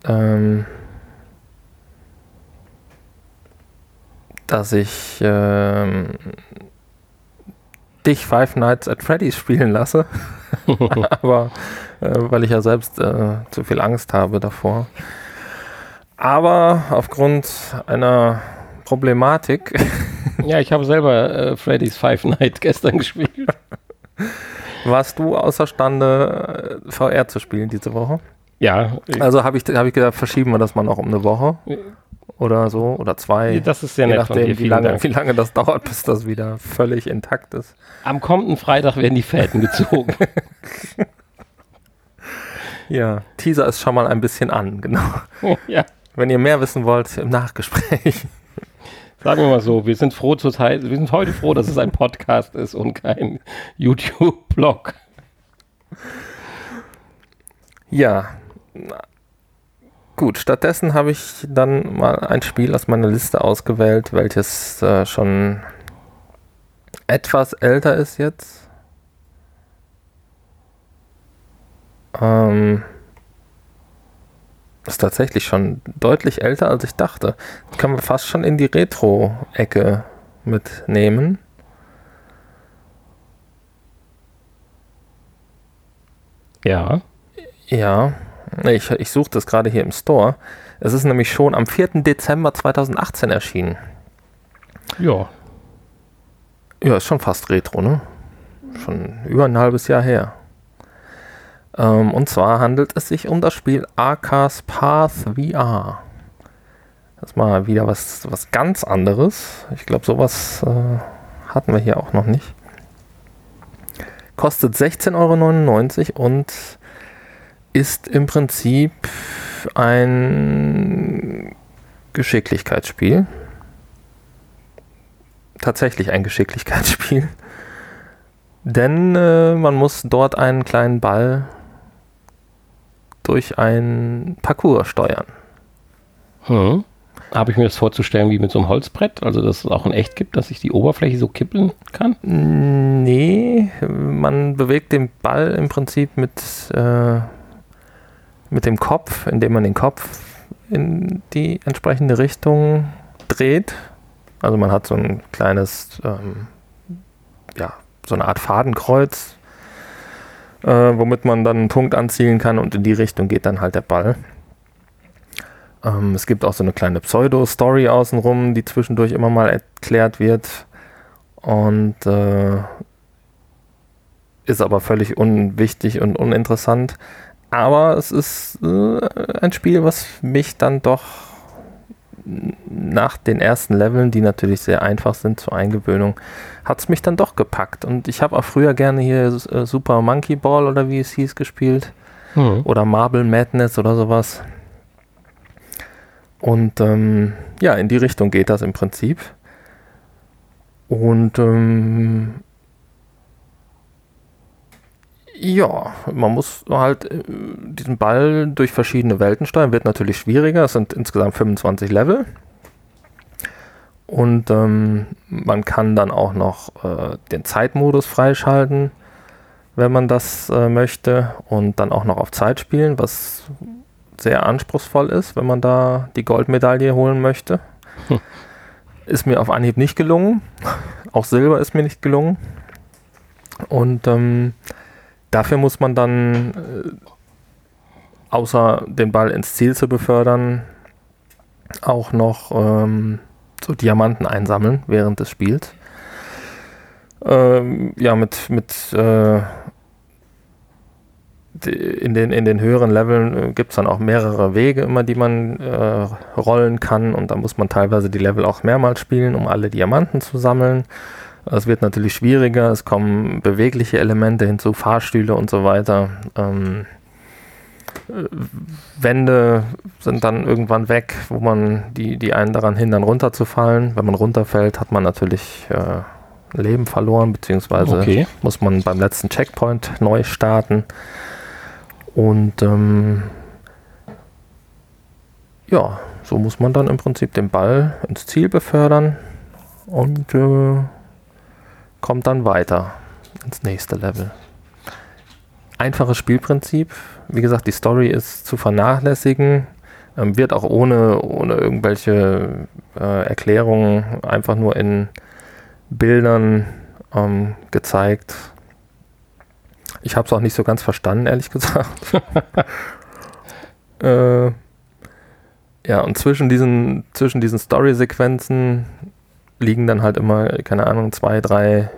Ähm, dass ich ähm, dich Five Nights at Freddy's spielen lasse. Aber äh, weil ich ja selbst äh, zu viel Angst habe davor. Aber aufgrund einer Problematik. ja, ich habe selber äh, Freddy's Five Night gestern gespielt. Warst du außerstande, äh, VR zu spielen diese Woche? Ja. Also habe ich, hab ich gedacht, verschieben wir das mal noch um eine Woche oder so oder zwei. Das ist sehr nett nachdem, dir, wie, lange, wie lange das dauert, bis das wieder völlig intakt ist. Am kommenden Freitag werden die Fäden gezogen. ja, Teaser ist schon mal ein bisschen an, genau. ja. Wenn ihr mehr wissen wollt, im Nachgespräch. Sagen wir mal so, wir sind froh zurzeit, wir sind heute froh, dass es ein Podcast ist und kein YouTube-Blog. Ja, Gut, stattdessen habe ich dann mal ein Spiel aus meiner Liste ausgewählt, welches äh, schon etwas älter ist jetzt. Ähm, ist tatsächlich schon deutlich älter, als ich dachte. Das kann man fast schon in die Retro-Ecke mitnehmen. Ja. Ja. Ich, ich suche das gerade hier im Store. Es ist nämlich schon am 4. Dezember 2018 erschienen. Ja. Ja, ist schon fast retro, ne? Schon über ein halbes Jahr her. Ähm, und zwar handelt es sich um das Spiel Arcas Path VR. Das ist mal wieder was, was ganz anderes. Ich glaube, sowas äh, hatten wir hier auch noch nicht. Kostet 16,99 Euro und ist im Prinzip ein Geschicklichkeitsspiel. Tatsächlich ein Geschicklichkeitsspiel. Denn äh, man muss dort einen kleinen Ball durch ein Parcours steuern. Hm. Habe ich mir das vorzustellen wie mit so einem Holzbrett, also dass es auch in echt gibt, dass ich die Oberfläche so kippeln kann? Nee, man bewegt den Ball im Prinzip mit, äh, mit dem Kopf, indem man den Kopf in die entsprechende Richtung dreht. Also man hat so ein kleines, ähm, ja, so eine Art Fadenkreuz, äh, womit man dann einen Punkt anzielen kann und in die Richtung geht dann halt der Ball. Ähm, es gibt auch so eine kleine Pseudo-Story außenrum, die zwischendurch immer mal erklärt wird und äh, ist aber völlig unwichtig und uninteressant. Aber es ist äh, ein Spiel, was mich dann doch nach den ersten Leveln, die natürlich sehr einfach sind zur Eingewöhnung, hat es mich dann doch gepackt. Und ich habe auch früher gerne hier äh, Super Monkey Ball oder wie es hieß gespielt. Mhm. Oder Marble Madness oder sowas. Und ähm, ja, in die Richtung geht das im Prinzip. Und ähm, ja, man muss halt äh, diesen Ball durch verschiedene Welten steuern. Wird natürlich schwieriger. Es sind insgesamt 25 Level. Und ähm, man kann dann auch noch äh, den Zeitmodus freischalten, wenn man das äh, möchte. Und dann auch noch auf Zeit spielen, was sehr anspruchsvoll ist, wenn man da die Goldmedaille holen möchte. Hm. Ist mir auf Anhieb nicht gelungen. Auch Silber ist mir nicht gelungen. Und ähm, Dafür muss man dann, äh, außer den Ball ins Ziel zu befördern, auch noch ähm, so Diamanten einsammeln während des Spiels. Ähm, ja, mit, mit äh, in den, in den höheren Leveln äh, gibt es dann auch mehrere Wege immer, die man äh, rollen kann und da muss man teilweise die Level auch mehrmals spielen, um alle Diamanten zu sammeln. Es wird natürlich schwieriger, es kommen bewegliche Elemente hinzu, Fahrstühle und so weiter. Ähm, Wände sind dann irgendwann weg, wo man die, die einen daran hindern, runterzufallen. Wenn man runterfällt, hat man natürlich äh, Leben verloren, beziehungsweise okay. muss man beim letzten Checkpoint neu starten. Und ähm, ja, so muss man dann im Prinzip den Ball ins Ziel befördern und äh, kommt dann weiter ins nächste Level. Einfaches Spielprinzip. Wie gesagt, die Story ist zu vernachlässigen. Ähm, wird auch ohne, ohne irgendwelche äh, Erklärungen einfach nur in Bildern ähm, gezeigt. Ich habe es auch nicht so ganz verstanden, ehrlich gesagt. äh, ja, und zwischen diesen, zwischen diesen Story-Sequenzen liegen dann halt immer, keine Ahnung, zwei, drei,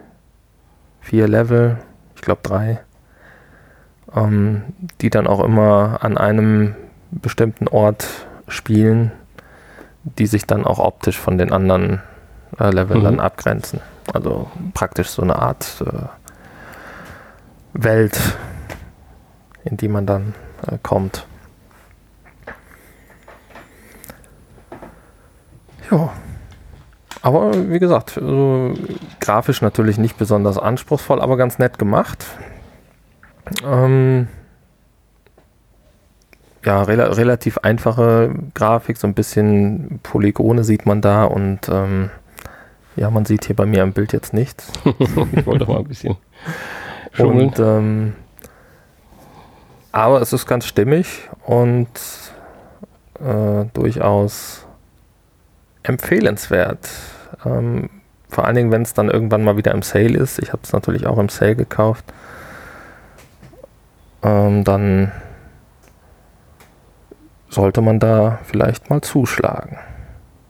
vier Level, ich glaube drei, ähm, die dann auch immer an einem bestimmten Ort spielen, die sich dann auch optisch von den anderen äh, Leveln mhm. dann abgrenzen. Also praktisch so eine Art äh, Welt, in die man dann äh, kommt. Ja. Aber wie gesagt, also, grafisch natürlich nicht besonders anspruchsvoll, aber ganz nett gemacht. Ähm, ja, rela relativ einfache Grafik, so ein bisschen Polygone sieht man da und ähm, ja, man sieht hier bei mir im Bild jetzt nichts. ich wollte mal ein bisschen schummeln. Und, ähm, aber es ist ganz stimmig und äh, durchaus empfehlenswert. Ähm, vor allen Dingen, wenn es dann irgendwann mal wieder im Sale ist. Ich habe es natürlich auch im Sale gekauft. Ähm, dann sollte man da vielleicht mal zuschlagen.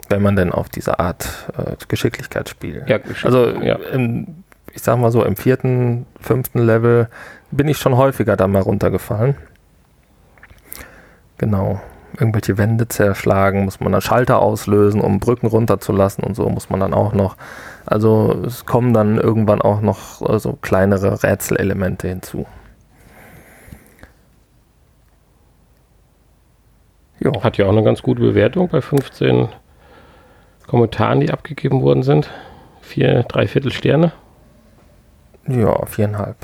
Wenn man denn auf diese Art äh, Geschicklichkeit spielt. Ja, geschick also ja. Im, ich sag mal so, im vierten, fünften Level bin ich schon häufiger da mal runtergefallen. Genau. Irgendwelche Wände zerschlagen, muss man dann Schalter auslösen, um Brücken runterzulassen und so muss man dann auch noch. Also es kommen dann irgendwann auch noch so kleinere Rätselelemente hinzu. Jo. Hat ja auch eine ganz gute Bewertung bei 15 Kommentaren, die abgegeben worden sind. Vier, drei Viertel Sterne. Ja, viereinhalb.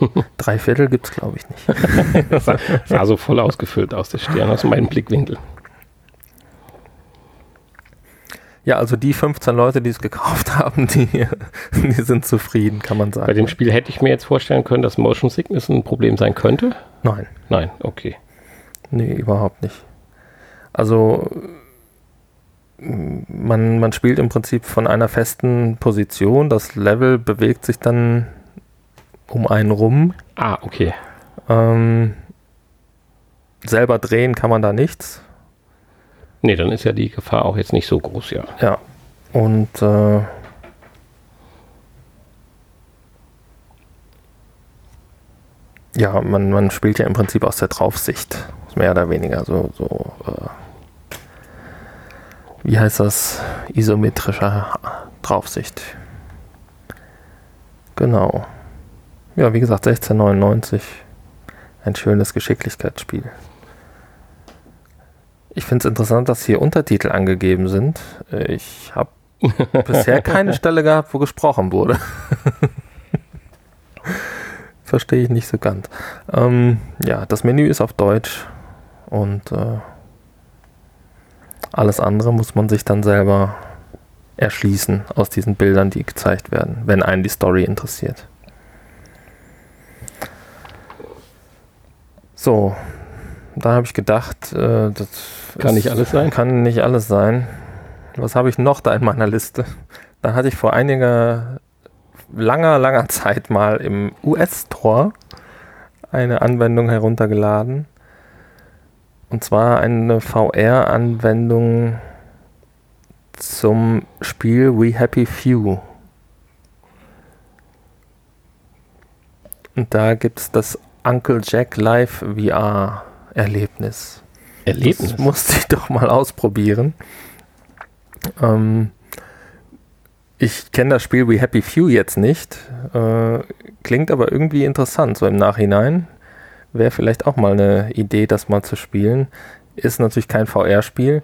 Drei Viertel gibt es, glaube ich, nicht. das sah, sah, so voll ausgefüllt aus, der Stern, aus meinem Blickwinkel. Ja, also die 15 Leute, die es gekauft haben, die, die sind zufrieden, kann man sagen. Bei dem Spiel hätte ich mir jetzt vorstellen können, dass Motion Sickness ein Problem sein könnte. Nein. Nein, okay. Nee, überhaupt nicht. Also man, man spielt im Prinzip von einer festen Position. Das Level bewegt sich dann um einen rum. Ah, okay. Ähm, selber drehen kann man da nichts. Nee, dann ist ja die Gefahr auch jetzt nicht so groß, ja. Ja. Und äh, ja, man, man spielt ja im Prinzip aus der Draufsicht. Mehr oder weniger so, so äh, wie heißt das, isometrischer Draufsicht. Genau. Ja, wie gesagt, 1699. Ein schönes Geschicklichkeitsspiel. Ich finde es interessant, dass hier Untertitel angegeben sind. Ich habe bisher keine Stelle gehabt, wo gesprochen wurde. Verstehe ich nicht so ganz. Ähm, ja, das Menü ist auf Deutsch und äh, alles andere muss man sich dann selber erschließen aus diesen Bildern, die gezeigt werden, wenn einen die Story interessiert. So, da habe ich gedacht, äh, das kann nicht alles sein. Kann nicht alles sein. Was habe ich noch da in meiner Liste? Da hatte ich vor einiger langer, langer Zeit mal im US-Store eine Anwendung heruntergeladen. Und zwar eine VR-Anwendung zum Spiel We Happy Few. Und da gibt es das Uncle Jack Live VR Erlebnis. Erlebnis? Das musste ich doch mal ausprobieren. Ähm, ich kenne das Spiel We Happy Few jetzt nicht. Äh, klingt aber irgendwie interessant, so im Nachhinein. Wäre vielleicht auch mal eine Idee, das mal zu spielen. Ist natürlich kein VR-Spiel.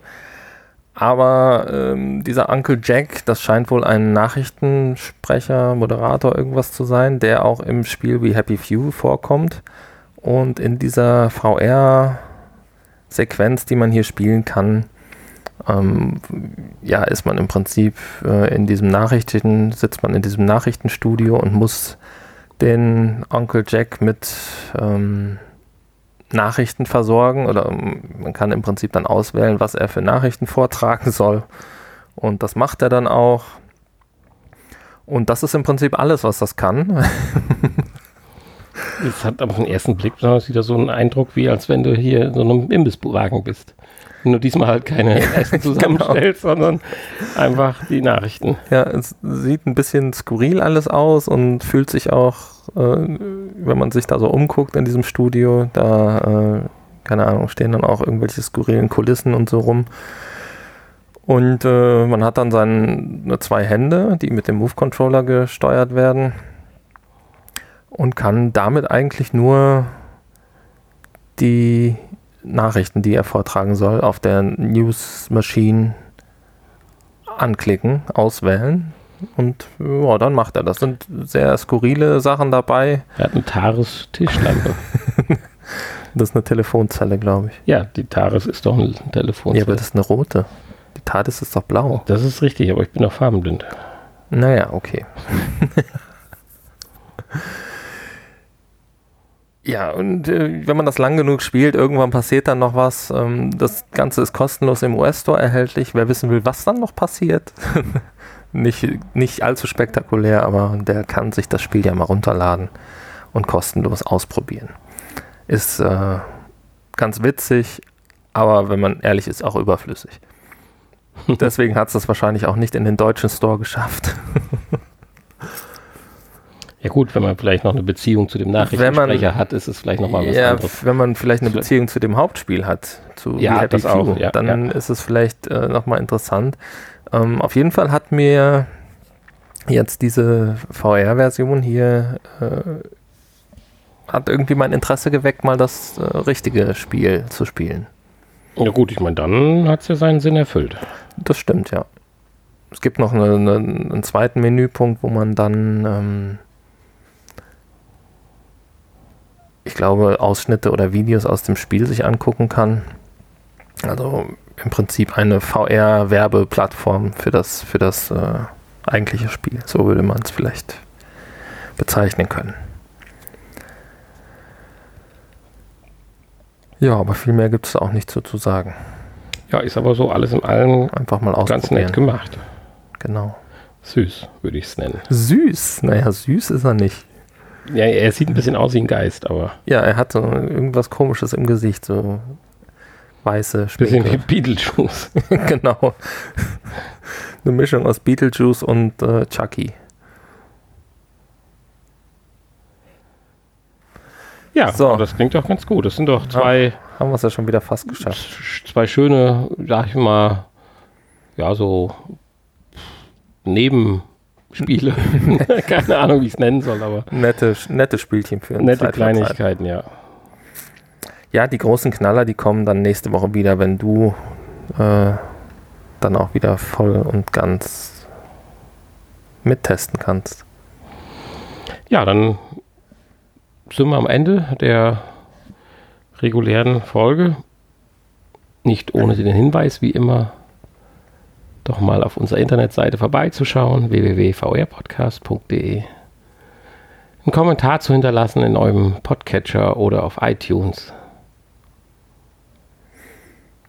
Aber ähm, dieser Uncle Jack, das scheint wohl ein Nachrichtensprecher, Moderator, irgendwas zu sein, der auch im Spiel wie Happy Few vorkommt. Und in dieser VR-Sequenz, die man hier spielen kann, ähm, ja, ist man im Prinzip äh, in diesem Nachrichten, sitzt man in diesem Nachrichtenstudio und muss den Onkel Jack mit ähm, Nachrichten versorgen oder ähm, man kann im Prinzip dann auswählen, was er für Nachrichten vortragen soll. Und das macht er dann auch. Und das ist im Prinzip alles, was das kann. Es hat aber auf den ersten Blick wieder so einen Eindruck, wie als wenn du hier in so einem Imbisswagen bist. Nur diesmal halt keine Essen zusammenstellst, genau. sondern einfach die Nachrichten. Ja, es sieht ein bisschen skurril alles aus und fühlt sich auch, äh, wenn man sich da so umguckt in diesem Studio, da, äh, keine Ahnung, stehen dann auch irgendwelche skurrilen Kulissen und so rum. Und äh, man hat dann seine zwei Hände, die mit dem Move-Controller gesteuert werden und kann damit eigentlich nur die Nachrichten, die er vortragen soll, auf der News Machine anklicken, auswählen und ja, dann macht er das. Sind sehr skurrile Sachen dabei. Er hat eine Taris-Tischlampe. das ist eine Telefonzelle, glaube ich. Ja, die Taris ist doch eine Telefonzelle. Ja, aber das ist eine rote. Die TARDIS ist doch blau. Das ist richtig, aber ich bin doch farbenblind. Naja, okay. Ja, und äh, wenn man das lang genug spielt, irgendwann passiert dann noch was. Ähm, das Ganze ist kostenlos im US-Store erhältlich. Wer wissen will, was dann noch passiert, nicht, nicht allzu spektakulär, aber der kann sich das Spiel ja mal runterladen und kostenlos ausprobieren. Ist äh, ganz witzig, aber wenn man ehrlich ist, auch überflüssig. Deswegen hat es das wahrscheinlich auch nicht in den deutschen Store geschafft. Ja gut, wenn man vielleicht noch eine Beziehung zu dem Nachrichtensprecher man, hat, ist es vielleicht nochmal was ja, anderes. Wenn man vielleicht eine Beziehung zu dem Hauptspiel hat, zu ja, das auch, ja, dann ja. ist es vielleicht äh, nochmal interessant. Ähm, auf jeden Fall hat mir jetzt diese VR-Version hier äh, hat irgendwie mein Interesse geweckt, mal das äh, richtige Spiel zu spielen. Ja gut, ich meine, dann hat es ja seinen Sinn erfüllt. Das stimmt, ja. Es gibt noch eine, eine, einen zweiten Menüpunkt, wo man dann, ähm, ich glaube, Ausschnitte oder Videos aus dem Spiel sich angucken kann. Also im Prinzip eine VR-Werbeplattform für das, für das äh, eigentliche Spiel. So würde man es vielleicht bezeichnen können. Ja, aber viel mehr gibt es auch nicht so zu sagen. Ja, ist aber so alles in allem einfach mal ganz nett gemacht. Genau. Süß, würde ich es nennen. Süß? Naja, süß ist er nicht. Ja, er sieht ein bisschen aus wie ein Geist, aber. Ja, er hat so irgendwas Komisches im Gesicht, so weiße Schminke. Bisschen wie Beetlejuice. genau. Eine Mischung aus Beetlejuice und äh, Chucky. Ja, so. das klingt doch ganz gut. Das sind doch zwei. Ja, haben wir es ja schon wieder fast geschafft. Zwei schöne, sag ich mal, ja, so Nebenspiele. Keine Ahnung, wie ich es nennen soll, aber. Nette, nette Spielchen für uns. Nette Kleinigkeiten, ja. Ja, die großen Knaller, die kommen dann nächste Woche wieder, wenn du äh, dann auch wieder voll und ganz mittesten kannst. Ja, dann sind wir am Ende der regulären Folge. Nicht ohne den Hinweis, wie immer, doch mal auf unserer Internetseite vorbeizuschauen, www.vrpodcast.de. Einen Kommentar zu hinterlassen in eurem Podcatcher oder auf iTunes.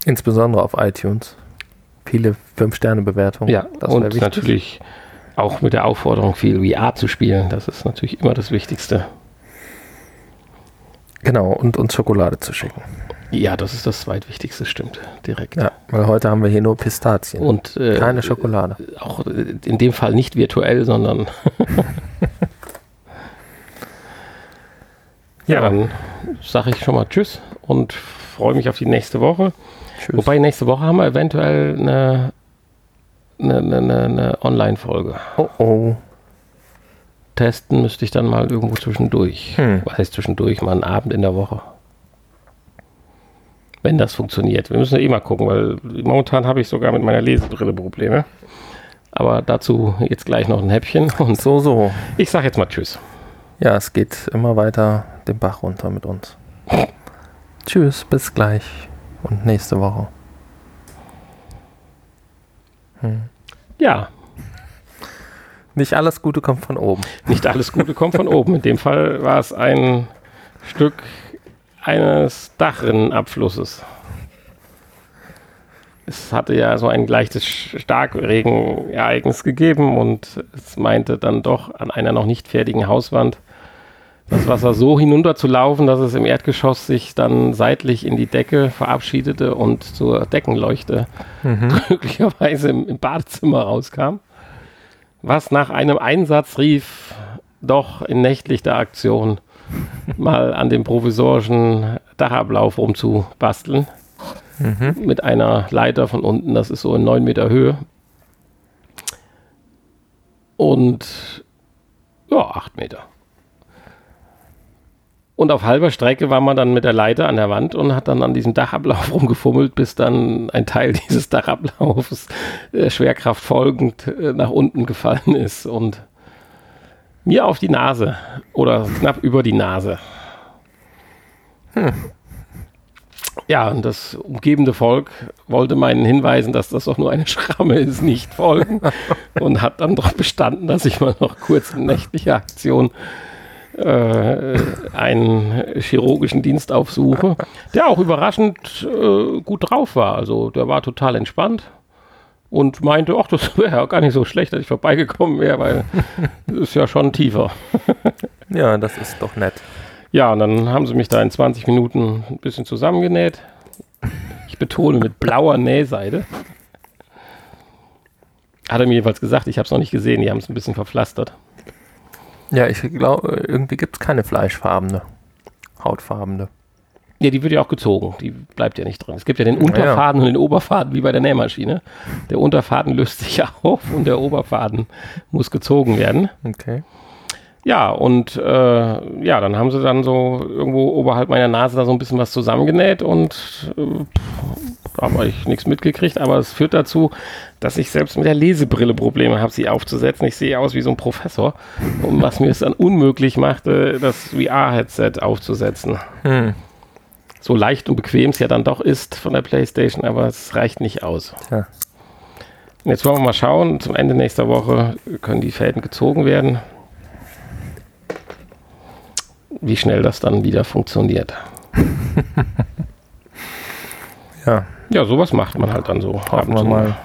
Insbesondere auf iTunes. Viele 5-Sterne-Bewertungen. Ja, und natürlich auch mit der Aufforderung, viel VR zu spielen. Das ist natürlich immer das Wichtigste. Genau, und uns Schokolade zu schicken. Ja, das ist das zweitwichtigste, stimmt. Direkt. Ja, weil heute haben wir hier nur Pistazien. Und äh, keine Schokolade. Auch in dem Fall nicht virtuell, sondern. ja, ja, dann sage ich schon mal Tschüss und freue mich auf die nächste Woche. Tschüss. Wobei nächste Woche haben wir eventuell eine, eine, eine, eine Online-Folge. Oh oh testen müsste ich dann mal irgendwo zwischendurch. Hm. Was heißt zwischendurch? Mal einen Abend in der Woche. Wenn das funktioniert. Wir müssen ja eh mal gucken, weil momentan habe ich sogar mit meiner Lesebrille Probleme. Aber dazu jetzt gleich noch ein Häppchen. Und so, so. Ich sage jetzt mal Tschüss. Ja, es geht immer weiter den Bach runter mit uns. tschüss, bis gleich und nächste Woche. Hm. Ja, nicht alles Gute kommt von oben. Nicht alles Gute kommt von oben. In dem Fall war es ein Stück eines Dachrinnenabflusses. Es hatte ja so ein leichtes Starkregenereignis gegeben und es meinte dann doch an einer noch nicht fertigen Hauswand das Wasser so hinunterzulaufen, dass es im Erdgeschoss sich dann seitlich in die Decke verabschiedete und zur Deckenleuchte mhm. glücklicherweise im, im Badezimmer rauskam was nach einem Einsatz rief, doch in nächtlicher Aktion mal an dem provisorischen Dachablauf rumzubasteln. Mhm. Mit einer Leiter von unten, das ist so in 9 Meter Höhe. Und ja, 8 Meter. Und auf halber Strecke war man dann mit der Leiter an der Wand und hat dann an diesem Dachablauf rumgefummelt, bis dann ein Teil dieses Dachablaufs äh, Schwerkraft folgend äh, nach unten gefallen ist und mir auf die Nase oder knapp über die Nase. Hm. Ja, und das umgebende Volk wollte meinen Hinweisen, dass das doch nur eine Schramme ist, nicht folgen und hat dann doch bestanden, dass ich mal noch kurz in nächtlicher Aktion äh, einen chirurgischen Dienst aufsuche, der auch überraschend äh, gut drauf war. Also der war total entspannt und meinte, ach, das wäre ja gar nicht so schlecht, dass ich vorbeigekommen wäre, weil es ist ja schon tiefer. ja, das ist doch nett. Ja, und dann haben sie mich da in 20 Minuten ein bisschen zusammengenäht. Ich betone mit blauer Nähseide. Hat er mir jedenfalls gesagt, ich habe es noch nicht gesehen, die haben es ein bisschen verpflastert. Ja, ich glaube, irgendwie gibt es keine fleischfarbene, hautfarbene. Ja, die wird ja auch gezogen. Die bleibt ja nicht drin. Es gibt ja den Unterfaden ja. und den Oberfaden wie bei der Nähmaschine. Der Unterfaden löst sich auf und der Oberfaden muss gezogen werden. Okay. Ja, und äh, ja, dann haben sie dann so irgendwo oberhalb meiner Nase da so ein bisschen was zusammengenäht und äh, habe ich nichts mitgekriegt, aber es führt dazu, dass ich selbst mit der Lesebrille Probleme habe, sie aufzusetzen. Ich sehe aus wie so ein Professor, und was mir es dann unmöglich machte, das VR-Headset aufzusetzen. Hm so leicht und bequem es ja dann doch ist von der PlayStation, aber es reicht nicht aus. Ja. Jetzt wollen wir mal schauen. Zum Ende nächster Woche können die Fäden gezogen werden. Wie schnell das dann wieder funktioniert. ja. Ja, sowas macht man halt dann so. Hoffen wir mal.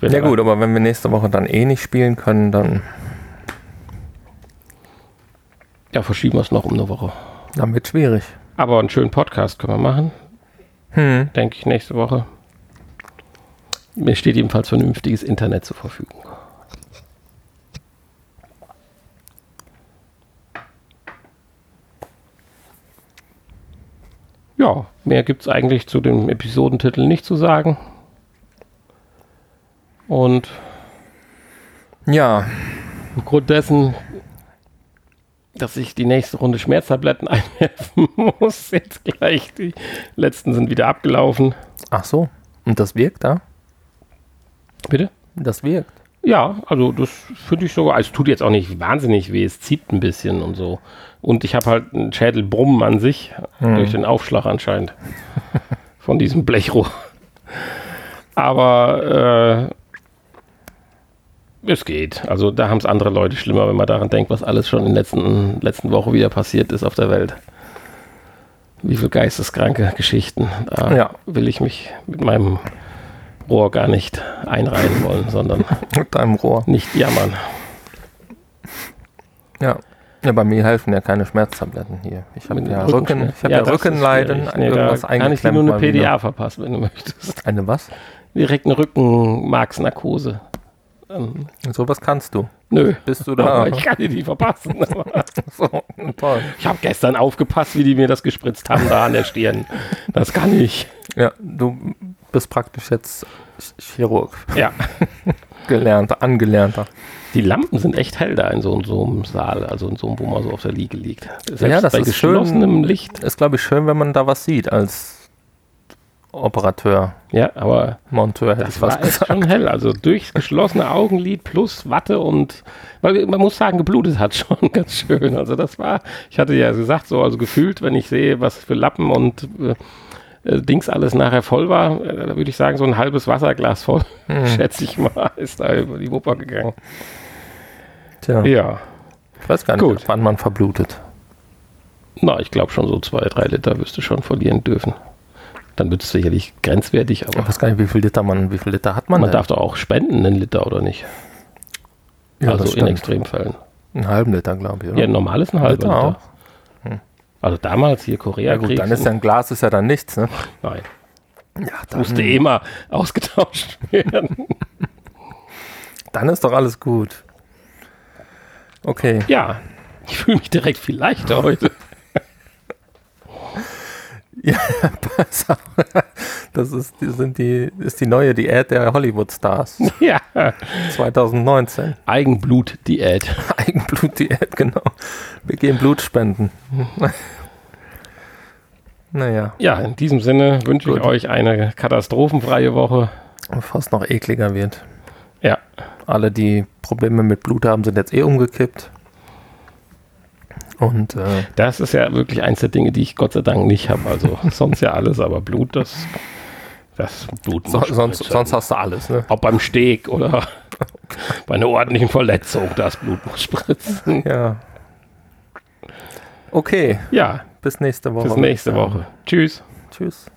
Ja gut, aber wenn wir nächste Woche dann eh nicht spielen können, dann... Ja, verschieben wir es noch um eine Woche. Dann wird schwierig. Aber einen schönen Podcast können wir machen. Hm. Denke ich nächste Woche. Mir steht ebenfalls vernünftiges Internet zur Verfügung. Ja, mehr gibt es eigentlich zu dem Episodentitel nicht zu sagen. Und ja, aufgrund dessen dass ich die nächste Runde Schmerztabletten einwerfen muss. Jetzt gleich. Die letzten sind wieder abgelaufen. Ach so. Und das wirkt da? Bitte? Das wirkt. Ja, also das finde ich sogar. Also es tut jetzt auch nicht wahnsinnig weh. Es zieht ein bisschen und so. Und ich habe halt einen Schädelbrummen an sich hm. durch den Aufschlag anscheinend von diesem Blechrohr. Aber äh, es geht. Also da haben es andere Leute schlimmer, wenn man daran denkt, was alles schon in der letzten, letzten Woche wieder passiert ist auf der Welt. Wie viele geisteskranke Geschichten. Da ja. will ich mich mit meinem Rohr gar nicht einreihen wollen, sondern mit deinem Rohr. nicht jammern. Ja. Ja, bei mir helfen ja keine Schmerztabletten hier. Ich habe ja, Rücken, ich hab ja, ja Rückenleiden, nee, irgendwas da Kann ich dir nur eine PDA verpassen, wenn du möchtest. Eine was? Direkt eine Rückenmarksnarkose. Ähm, Sowas kannst du. Nö. Bist du da? ich kann dir die verpassen. so, toll. Ich habe gestern aufgepasst, wie die mir das gespritzt haben da an der Stirn. Das kann ich. Ja, du bist praktisch jetzt Chirurg. Ja. Gelernter, angelernter. Die Lampen sind echt hell da in so, so einem Saal, also in so einem, wo man so auf der Liege liegt. Selbst ja, das bei ist geschlossenem schön, Licht. Ist, glaube ich, schön, wenn man da was sieht als Operateur. Ja, aber Monteur hätte das war gesagt. schon hell. Also durchs geschlossene Augenlid plus Watte und weil man muss sagen, geblutet hat schon ganz schön. Also das war, ich hatte ja gesagt, so also gefühlt, wenn ich sehe, was für Lappen und äh, äh Dings alles nachher voll war, äh, da würde ich sagen, so ein halbes Wasserglas voll, hm. schätze ich mal, ist da über die Wupper gegangen. Tja. Ja. Ich weiß gar nicht, Gut. wann man verblutet. Na, ich glaube schon so zwei, drei Liter wirst du schon verlieren dürfen. Dann wird es sicherlich grenzwertig, aber. Ich weiß gar nicht, wie viel Liter man, wie viel Liter hat man? Man denn? darf doch auch spenden, einen Liter oder nicht? Ja, also in Extremfällen. Einen halben Liter, glaube ich. Oder? Ja, normal ist ein halber Liter. Liter. Hm. Also damals hier Korea. Ja gut, dann ist ja ein Glas ist ja dann nichts, ne? Nein. Ja, dann musste eh mal ausgetauscht werden. dann ist doch alles gut. Okay. Ja, ich fühle mich direkt viel leichter heute. Ja, das ist, die, sind die, ist die neue Diät der Hollywood-Stars. Ja. 2019. Eigenblut-Diät. Eigenblut-Diät, genau. Wir gehen Blut spenden. naja. Ja, in diesem Sinne wünsche ich euch eine katastrophenfreie Woche. Bevor es noch ekliger wird. Ja. Alle, die Probleme mit Blut haben, sind jetzt eh umgekippt. Und äh, das ist ja wirklich eins der Dinge, die ich Gott sei Dank nicht habe. Also sonst ja alles, aber Blut, das, das Blut. So, sonst, sonst hast du alles, ne? Auch beim Steg oder bei einer ordentlichen Verletzung, das Blut muss spritzen. Ja. Okay. Ja. Bis nächste Woche. Bis nächste Woche. Tschüss. Tschüss.